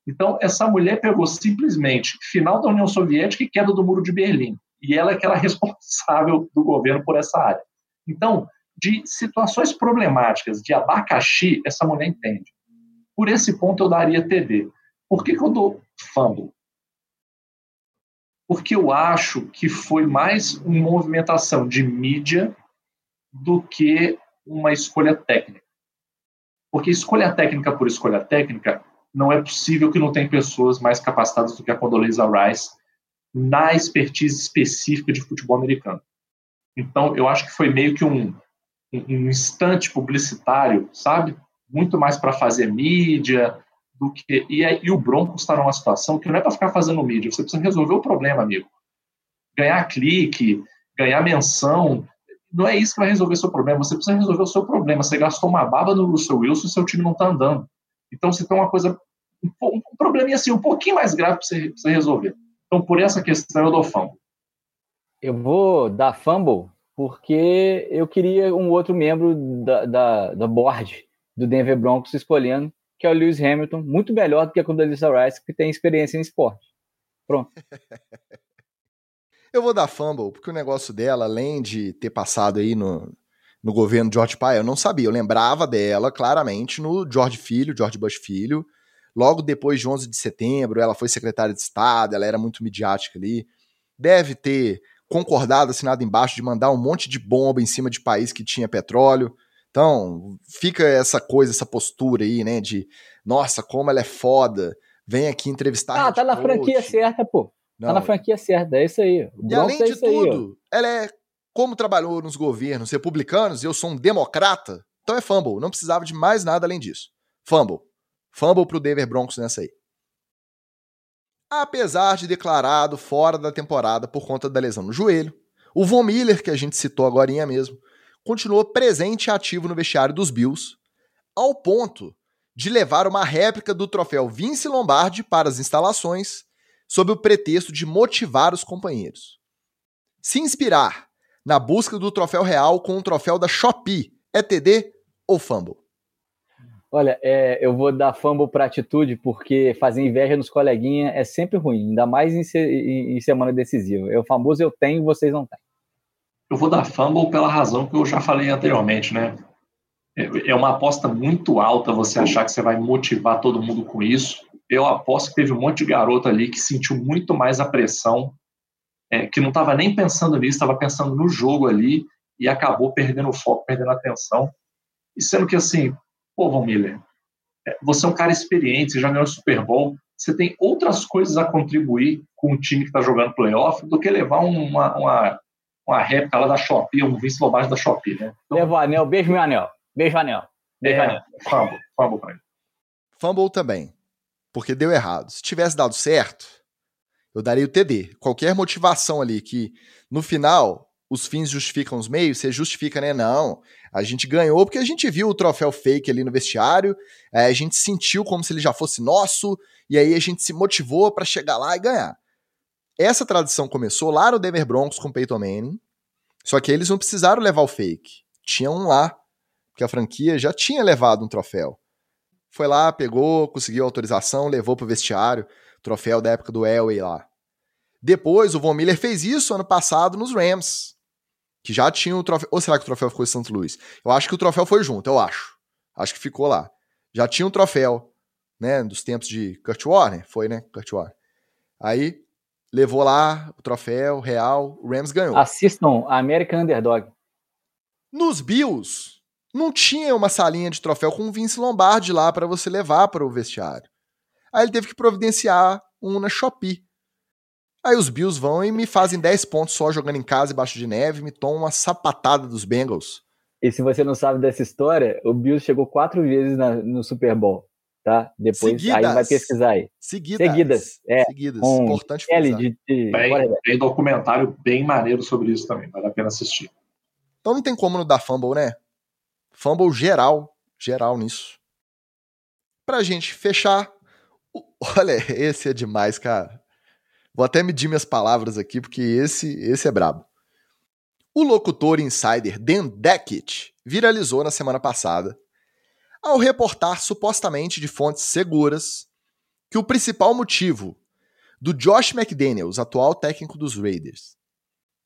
Então, essa mulher pegou simplesmente final da União Soviética e queda do Muro de Berlim. E ela é que era responsável do governo por essa área. Então, de situações problemáticas de abacaxi, essa mulher entende. Por esse ponto, eu daria TD. Por que, que eu dou fumble? Porque eu acho que foi mais uma movimentação de mídia do que uma escolha técnica. Porque escolha técnica por escolha técnica não é possível que não tenha pessoas mais capacitadas do que a Condoleezza Rice na expertise específica de futebol americano. Então, eu acho que foi meio que um, um instante publicitário, sabe? Muito mais para fazer mídia do que. E, e o Broncos está numa situação que não é para ficar fazendo mídia, você precisa resolver o problema, amigo. Ganhar clique, ganhar menção. não é isso que vai resolver seu problema. Você precisa resolver o seu problema. Você gastou uma baba no Russell Wilson e seu time não está andando. Então você tem uma coisa, um, um probleminha assim, um pouquinho mais grave para você, você, resolver. Então, por essa questão, eu dou fumble. Eu vou dar fumble porque eu queria um outro membro da, da, da board do Denver Broncos escolhendo, que é o Lewis Hamilton, muito melhor do que a Condoleezza Rice, que tem experiência em esporte. Pronto. eu vou dar fumble, porque o negócio dela, além de ter passado aí no, no governo George Pai, eu não sabia. Eu lembrava dela claramente no George Filho, George Bush Filho. Logo depois de 11 de setembro, ela foi secretária de Estado, ela era muito midiática ali. Deve ter concordado, assinado embaixo, de mandar um monte de bomba em cima de país que tinha petróleo. Então, fica essa coisa, essa postura aí, né, de nossa, como ela é foda, vem aqui entrevistar. Ah, tá na franquia certa, pô. Não. Tá na franquia certa, é isso aí. O e além é de tudo, aí, ela é, como trabalhou nos governos republicanos, eu sou um democrata, então é fumble. Não precisava de mais nada além disso. Fumble. Fumble pro Denver Broncos nessa aí. Apesar de declarado fora da temporada por conta da lesão no joelho, o Von Miller, que a gente citou agora mesmo, continuou presente e ativo no vestiário dos Bills, ao ponto de levar uma réplica do troféu Vince Lombardi para as instalações, sob o pretexto de motivar os companheiros. Se inspirar na busca do troféu real com o troféu da Shopee, é TD ou Fumble? Olha, é, eu vou dar fumble para atitude, porque fazer inveja nos coleguinhas é sempre ruim, ainda mais em, em, em semana decisiva. É o famoso eu tenho, vocês não têm. Eu vou dar fumble pela razão que eu já falei anteriormente, né? É, é uma aposta muito alta você achar que você vai motivar todo mundo com isso. Eu aposto que teve um monte de garoto ali que sentiu muito mais a pressão, é, que não estava nem pensando nisso, estava pensando no jogo ali e acabou perdendo o foco, perdendo a atenção. E sendo que assim, pô, Von Miller, é, você é um cara experiente, você já ganhou o Super Bowl, você tem outras coisas a contribuir com o time que está jogando playoff do que levar uma, uma uma réplica lá da Shopee, um Vince Lombardi da Shopee, né? Então, Levou anel, beijo meu anel. Beijo anel. Beijo é, anel. Fumble, fumble pra ele. Fumble também, porque deu errado. Se tivesse dado certo, eu daria o TD. Qualquer motivação ali que, no final, os fins justificam os meios, você justifica, né? Não, a gente ganhou porque a gente viu o troféu fake ali no vestiário, é, a gente sentiu como se ele já fosse nosso, e aí a gente se motivou para chegar lá e ganhar. Essa tradição começou lá no Denver Broncos com Peyton Manning, só que eles não precisaram levar o fake. Tinha um lá, porque a franquia já tinha levado um troféu. Foi lá, pegou, conseguiu autorização, levou pro vestiário, troféu da época do Elway lá. Depois, o Von Miller fez isso ano passado nos Rams, que já tinha o troféu. Ou será que o troféu ficou em Santo Luís? Eu acho que o troféu foi junto, eu acho. Acho que ficou lá. Já tinha um troféu, né, dos tempos de Kurt Warner, foi, né, Kurt Warner. Aí levou lá o troféu real, o Rams ganhou. Assistam a American Underdog. Nos Bills, não tinha uma salinha de troféu com o Vince Lombardi lá para você levar para o vestiário. Aí ele teve que providenciar um na Shopee. Aí os Bills vão e me fazem 10 pontos só jogando em casa embaixo de neve, me tomam uma sapatada dos Bengals. E se você não sabe dessa história, o Bills chegou quatro vezes na, no Super Bowl tá? Depois Seguidas. aí vai pesquisar aí. Seguidas. Seguidas. É, Seguidas. Importante L de, de... Tem, tem documentário bem maneiro sobre isso também, vale a pena assistir. Então não tem como não dar fumble, né? Fumble geral, geral nisso. Pra gente fechar, olha, esse é demais, cara. Vou até medir minhas palavras aqui, porque esse, esse é brabo. O locutor insider Dan Deckett viralizou na semana passada ao reportar supostamente de fontes seguras que o principal motivo do Josh McDaniels, atual técnico dos Raiders,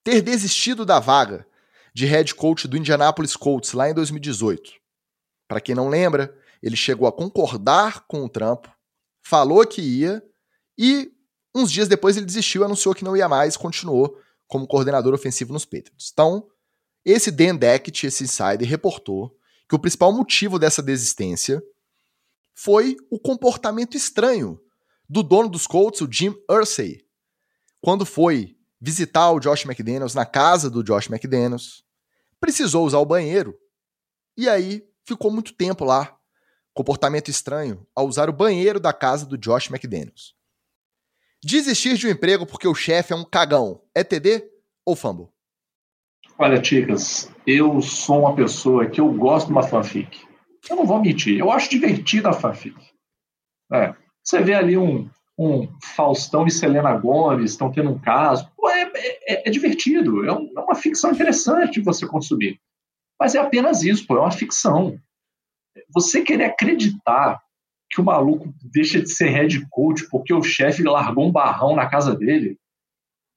ter desistido da vaga de head coach do Indianapolis Colts lá em 2018. Para quem não lembra, ele chegou a concordar com o trampo, falou que ia e uns dias depois ele desistiu, anunciou que não ia mais, continuou como coordenador ofensivo nos Patriots. Então, esse Dan Deckett, esse insider, reportou que o principal motivo dessa desistência foi o comportamento estranho do dono dos Colts, o Jim Ursay, quando foi visitar o Josh McDaniels na casa do Josh McDaniels, precisou usar o banheiro e aí ficou muito tempo lá. Comportamento estranho ao usar o banheiro da casa do Josh McDaniels. Desistir de um emprego porque o chefe é um cagão é TD ou fumble? Olha, Ticas, eu sou uma pessoa que eu gosto de uma fanfic. Eu não vou mentir, eu acho divertida a fanfic. É, você vê ali um, um Faustão e Selena Gomes estão tendo um caso. Pô, é, é, é, divertido, é, é, uma ficção interessante você consumir. Mas é apenas isso, pô, é uma ficção. Você querer acreditar que o maluco deixa de ser head coach porque o chefe largou um barrão na casa dele,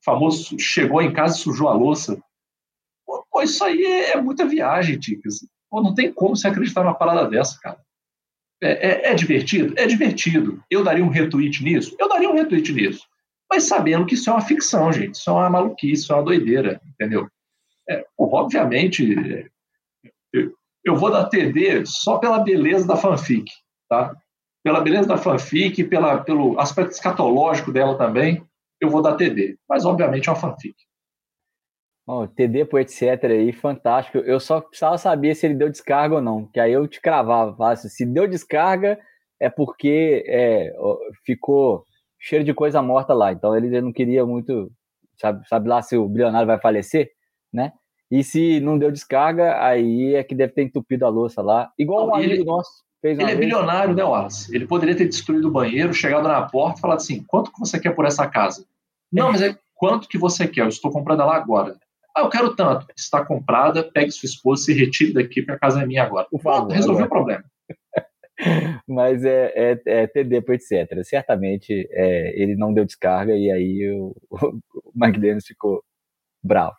o famoso chegou em casa e sujou a louça. Pô, isso aí é, é muita viagem, Ticas. Pô, não tem como você acreditar numa parada dessa, cara. É, é, é, divertido? É divertido. Eu daria um retweet nisso? Eu daria um retweet nisso. Mas sabendo que isso é uma ficção, gente. Isso é uma maluquice, isso é uma doideira, entendeu? É, obviamente, eu, eu, vou dar TD só pela beleza da fanfic, tá? Pela beleza da fanfic, pela, pelo aspecto escatológico dela também, eu vou dar TD. Mas, obviamente, é uma fanfic. Oh, TD por etc aí, fantástico. Eu só precisava saber se ele deu descarga ou não, que aí eu te cravava fácil. Se deu descarga, é porque é, ficou cheiro de coisa morta lá. Então ele não queria muito, sabe, sabe lá se o bilionário vai falecer, né? E se não deu descarga, aí é que deve ter entupido a louça lá. Igual um amigo ele, nosso Ele é vez. bilionário, né, Wallace? Ele poderia ter destruído o banheiro, chegado na porta e falado assim: quanto que você quer por essa casa? Não, é. mas é quanto que você quer? Eu estou comprando ela agora. Ah, eu quero tanto. Está comprada, pegue sua esposa, se retire daqui, porque a casa é minha agora. Por favor, resolveu o problema. Mas é, é, é TD por etc. Certamente é, ele não deu descarga e aí o, o McDaniels ficou bravo.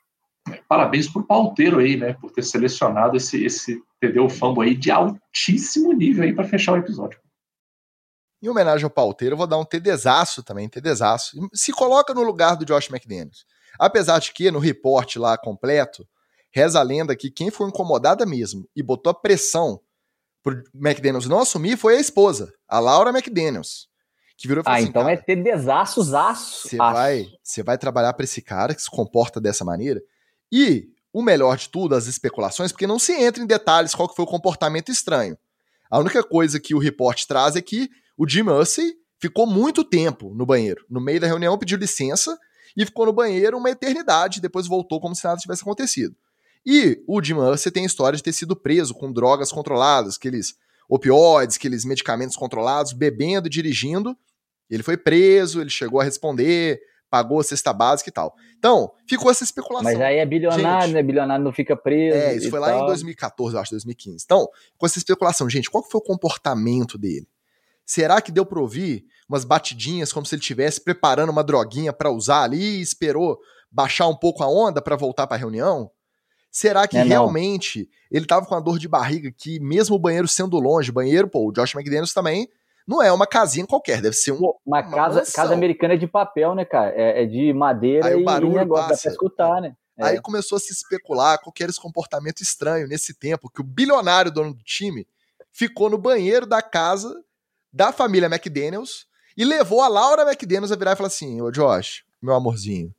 Parabéns pro pauteiro aí, né? Por ter selecionado esse, esse TD Fambo aí de altíssimo nível aí para fechar o episódio. Em homenagem ao pauteiro, eu vou dar um TDzaço também, TDzaço. Se coloca no lugar do Josh McDaniels. Apesar de que, no reporte lá completo, reza a lenda que quem foi incomodada mesmo e botou a pressão pro McDaniels não assumir foi a esposa, a Laura McDaniels. Que virou ah, assim, então é ter desaços, aço. Você vai, você vai trabalhar para esse cara que se comporta dessa maneira. E o melhor de tudo, as especulações, porque não se entra em detalhes qual foi o comportamento estranho. A única coisa que o reporte traz é que o Jim Hussey ficou muito tempo no banheiro. No meio da reunião pediu licença e ficou no banheiro uma eternidade, depois voltou como se nada tivesse acontecido. E o Jim Mercer tem a história de ter sido preso com drogas controladas, aqueles opioides, aqueles medicamentos controlados, bebendo e dirigindo. Ele foi preso, ele chegou a responder, pagou a cesta básica e tal. Então, ficou essa especulação. Mas aí é bilionário, gente, né? Bilionário não fica preso. É, isso foi lá em 2014, eu acho, 2015. Então, com essa especulação, gente, qual foi o comportamento dele? Será que deu para ouvir umas batidinhas como se ele estivesse preparando uma droguinha para usar ali e esperou baixar um pouco a onda para voltar para a reunião? Será que é, realmente ele tava com a dor de barriga que mesmo o banheiro sendo longe, banheiro, pô, o Josh McDaniels também não é uma casinha qualquer, deve ser um, pô, uma, uma casa, casa americana é de papel, né, cara? É, é de madeira Aí e, o barulho e negócio, passa. dá pra escutar, né? É. Aí começou a se especular qual era esse comportamento estranho nesse tempo que o bilionário dono do time ficou no banheiro da casa da família McDaniels e levou a Laura McDaniels a virar e falar assim: Ô Josh, meu amorzinho,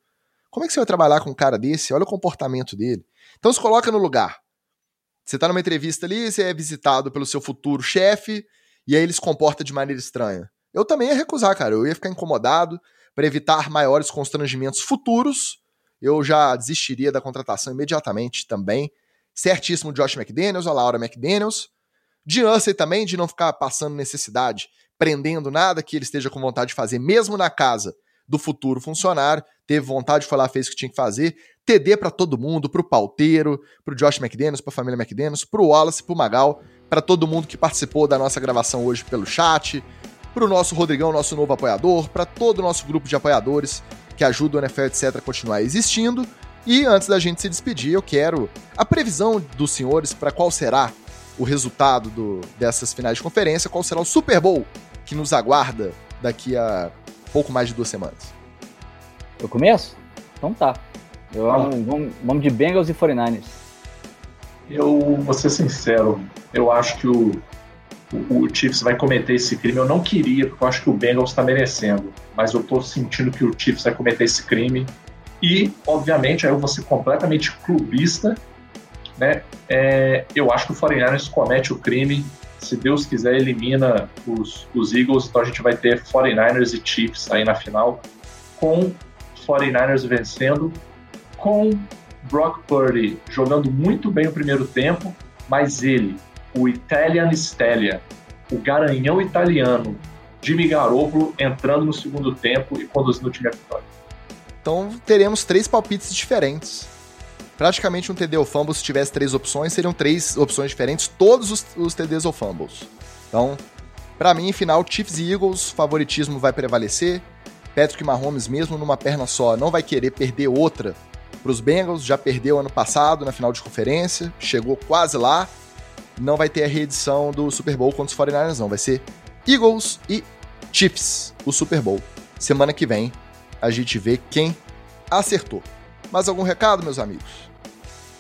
como é que você vai trabalhar com um cara desse? Olha o comportamento dele. Então se coloca no lugar. Você tá numa entrevista ali, você é visitado pelo seu futuro chefe, e aí ele se comporta de maneira estranha. Eu também ia recusar, cara. Eu ia ficar incomodado para evitar maiores constrangimentos futuros. Eu já desistiria da contratação imediatamente também. Certíssimo Josh McDaniels, a Laura McDaniels. De Ansel também, de não ficar passando necessidade, prendendo nada que ele esteja com vontade de fazer, mesmo na casa do futuro funcionário. Teve vontade de falar, fez o que tinha que fazer. TD para todo mundo, pro pauteiro, pro Josh McDaniels, pra família McDaniels, pro Wallace, pro Magal, para todo mundo que participou da nossa gravação hoje pelo chat, pro nosso Rodrigão, nosso novo apoiador, para todo o nosso grupo de apoiadores que ajuda o NFL, etc., a continuar existindo. E antes da gente se despedir, eu quero a previsão dos senhores para qual será o resultado do, dessas finais de conferência, qual será o Super Bowl que nos aguarda daqui a pouco mais de duas semanas. Eu começo? Então tá. Eu, ah. vamos, vamos de Bengals e 49ers. Eu vou ser sincero, eu acho que o, o, o, Chiefs vai cometer esse crime. Eu não queria, porque eu acho que o Bengals está merecendo. Mas eu tô sentindo que o Chiefs vai cometer esse crime. E, obviamente, aí eu vou ser completamente clubista né? É, eu acho que o 49ers comete o crime. Se Deus quiser, elimina os, os Eagles. Então a gente vai ter 49ers e Chiefs aí na final, com 49ers vencendo, com Brock Purdy jogando muito bem o primeiro tempo, mas ele, o Italian Stallion, o garanhão italiano, Jimmy Garoppolo entrando no segundo tempo e conduzindo o time à vitória. Então teremos três palpites diferentes. Praticamente um TD ou fumble, se tivesse três opções, seriam três opções diferentes, todos os, os TDs ou fumbles. Então, para mim, final, Chiefs e Eagles, favoritismo vai prevalecer. Patrick Mahomes, mesmo numa perna só, não vai querer perder outra para os Bengals. Já perdeu ano passado na final de conferência, chegou quase lá. Não vai ter a reedição do Super Bowl contra os 49ers, não. Vai ser Eagles e Chiefs, o Super Bowl. Semana que vem a gente vê quem acertou. Mais algum recado, meus amigos?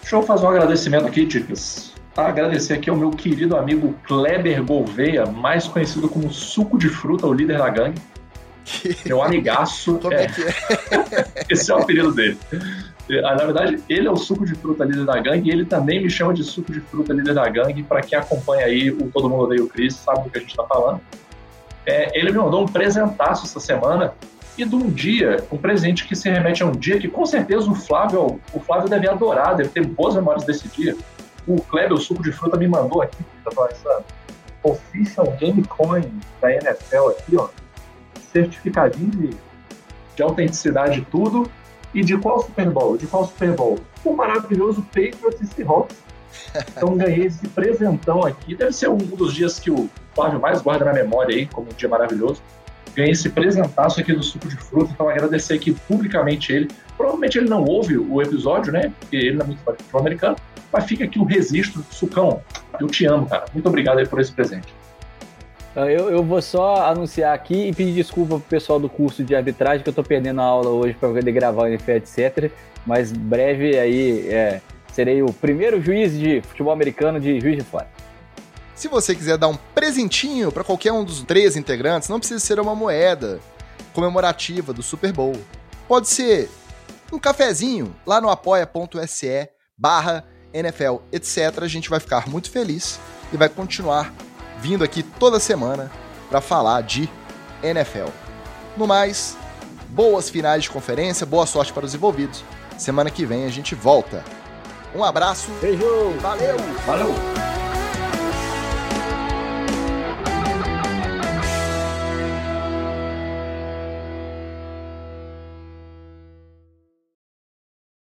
Deixa eu fazer um agradecimento aqui, Ticas. Agradecer aqui ao meu querido amigo Kleber Gouveia, mais conhecido como Suco de Fruta, o líder da gangue. Meu amigaço. Como é, é que é? Esse é o apelido dele. Ah, na verdade, ele é o suco de fruta líder da gangue e ele também me chama de suco de fruta líder da gangue. Para quem acompanha aí o Todo Mundo Odeia o Chris, sabe do que a gente está falando. É, ele me mandou um presentaço essa semana e de um dia, um presente que se remete a um dia que com certeza o Flávio, o Flávio deve adorar, deve ter boas memórias desse dia. O Kleber, o suco de fruta, me mandou aqui, essa Official Game Coin da NFL aqui, ó certificadinho de, de autenticidade e tudo. E de qual Super Bowl? De qual Super Bowl? O maravilhoso Patriots e Seahawks. Então ganhei esse presentão aqui. Deve ser um dos dias que o Flávio mais guarda na memória aí, como um dia maravilhoso. Ganhei esse presentaço aqui do suco de fruta, então agradecer aqui publicamente ele. Provavelmente ele não ouve o episódio, né? Porque ele não é muito futebol americano. Mas fica aqui o registro. Sucão, eu te amo, cara. Muito obrigado aí por esse presente. Ah, eu, eu vou só anunciar aqui e pedir desculpa pro pessoal do curso de arbitragem, que eu tô perdendo a aula hoje para poder gravar o NFL, etc. Mas breve aí é, serei o primeiro juiz de futebol americano de Juiz de Fora. Se você quiser dar um presentinho para qualquer um dos três integrantes, não precisa ser uma moeda comemorativa do Super Bowl. Pode ser um cafezinho lá no apoia.se barra NFL, etc. A gente vai ficar muito feliz e vai continuar vindo aqui toda semana para falar de NFL. No mais, boas finais de conferência, boa sorte para os envolvidos. Semana que vem a gente volta. Um abraço. Beijo. Valeu. Valeu.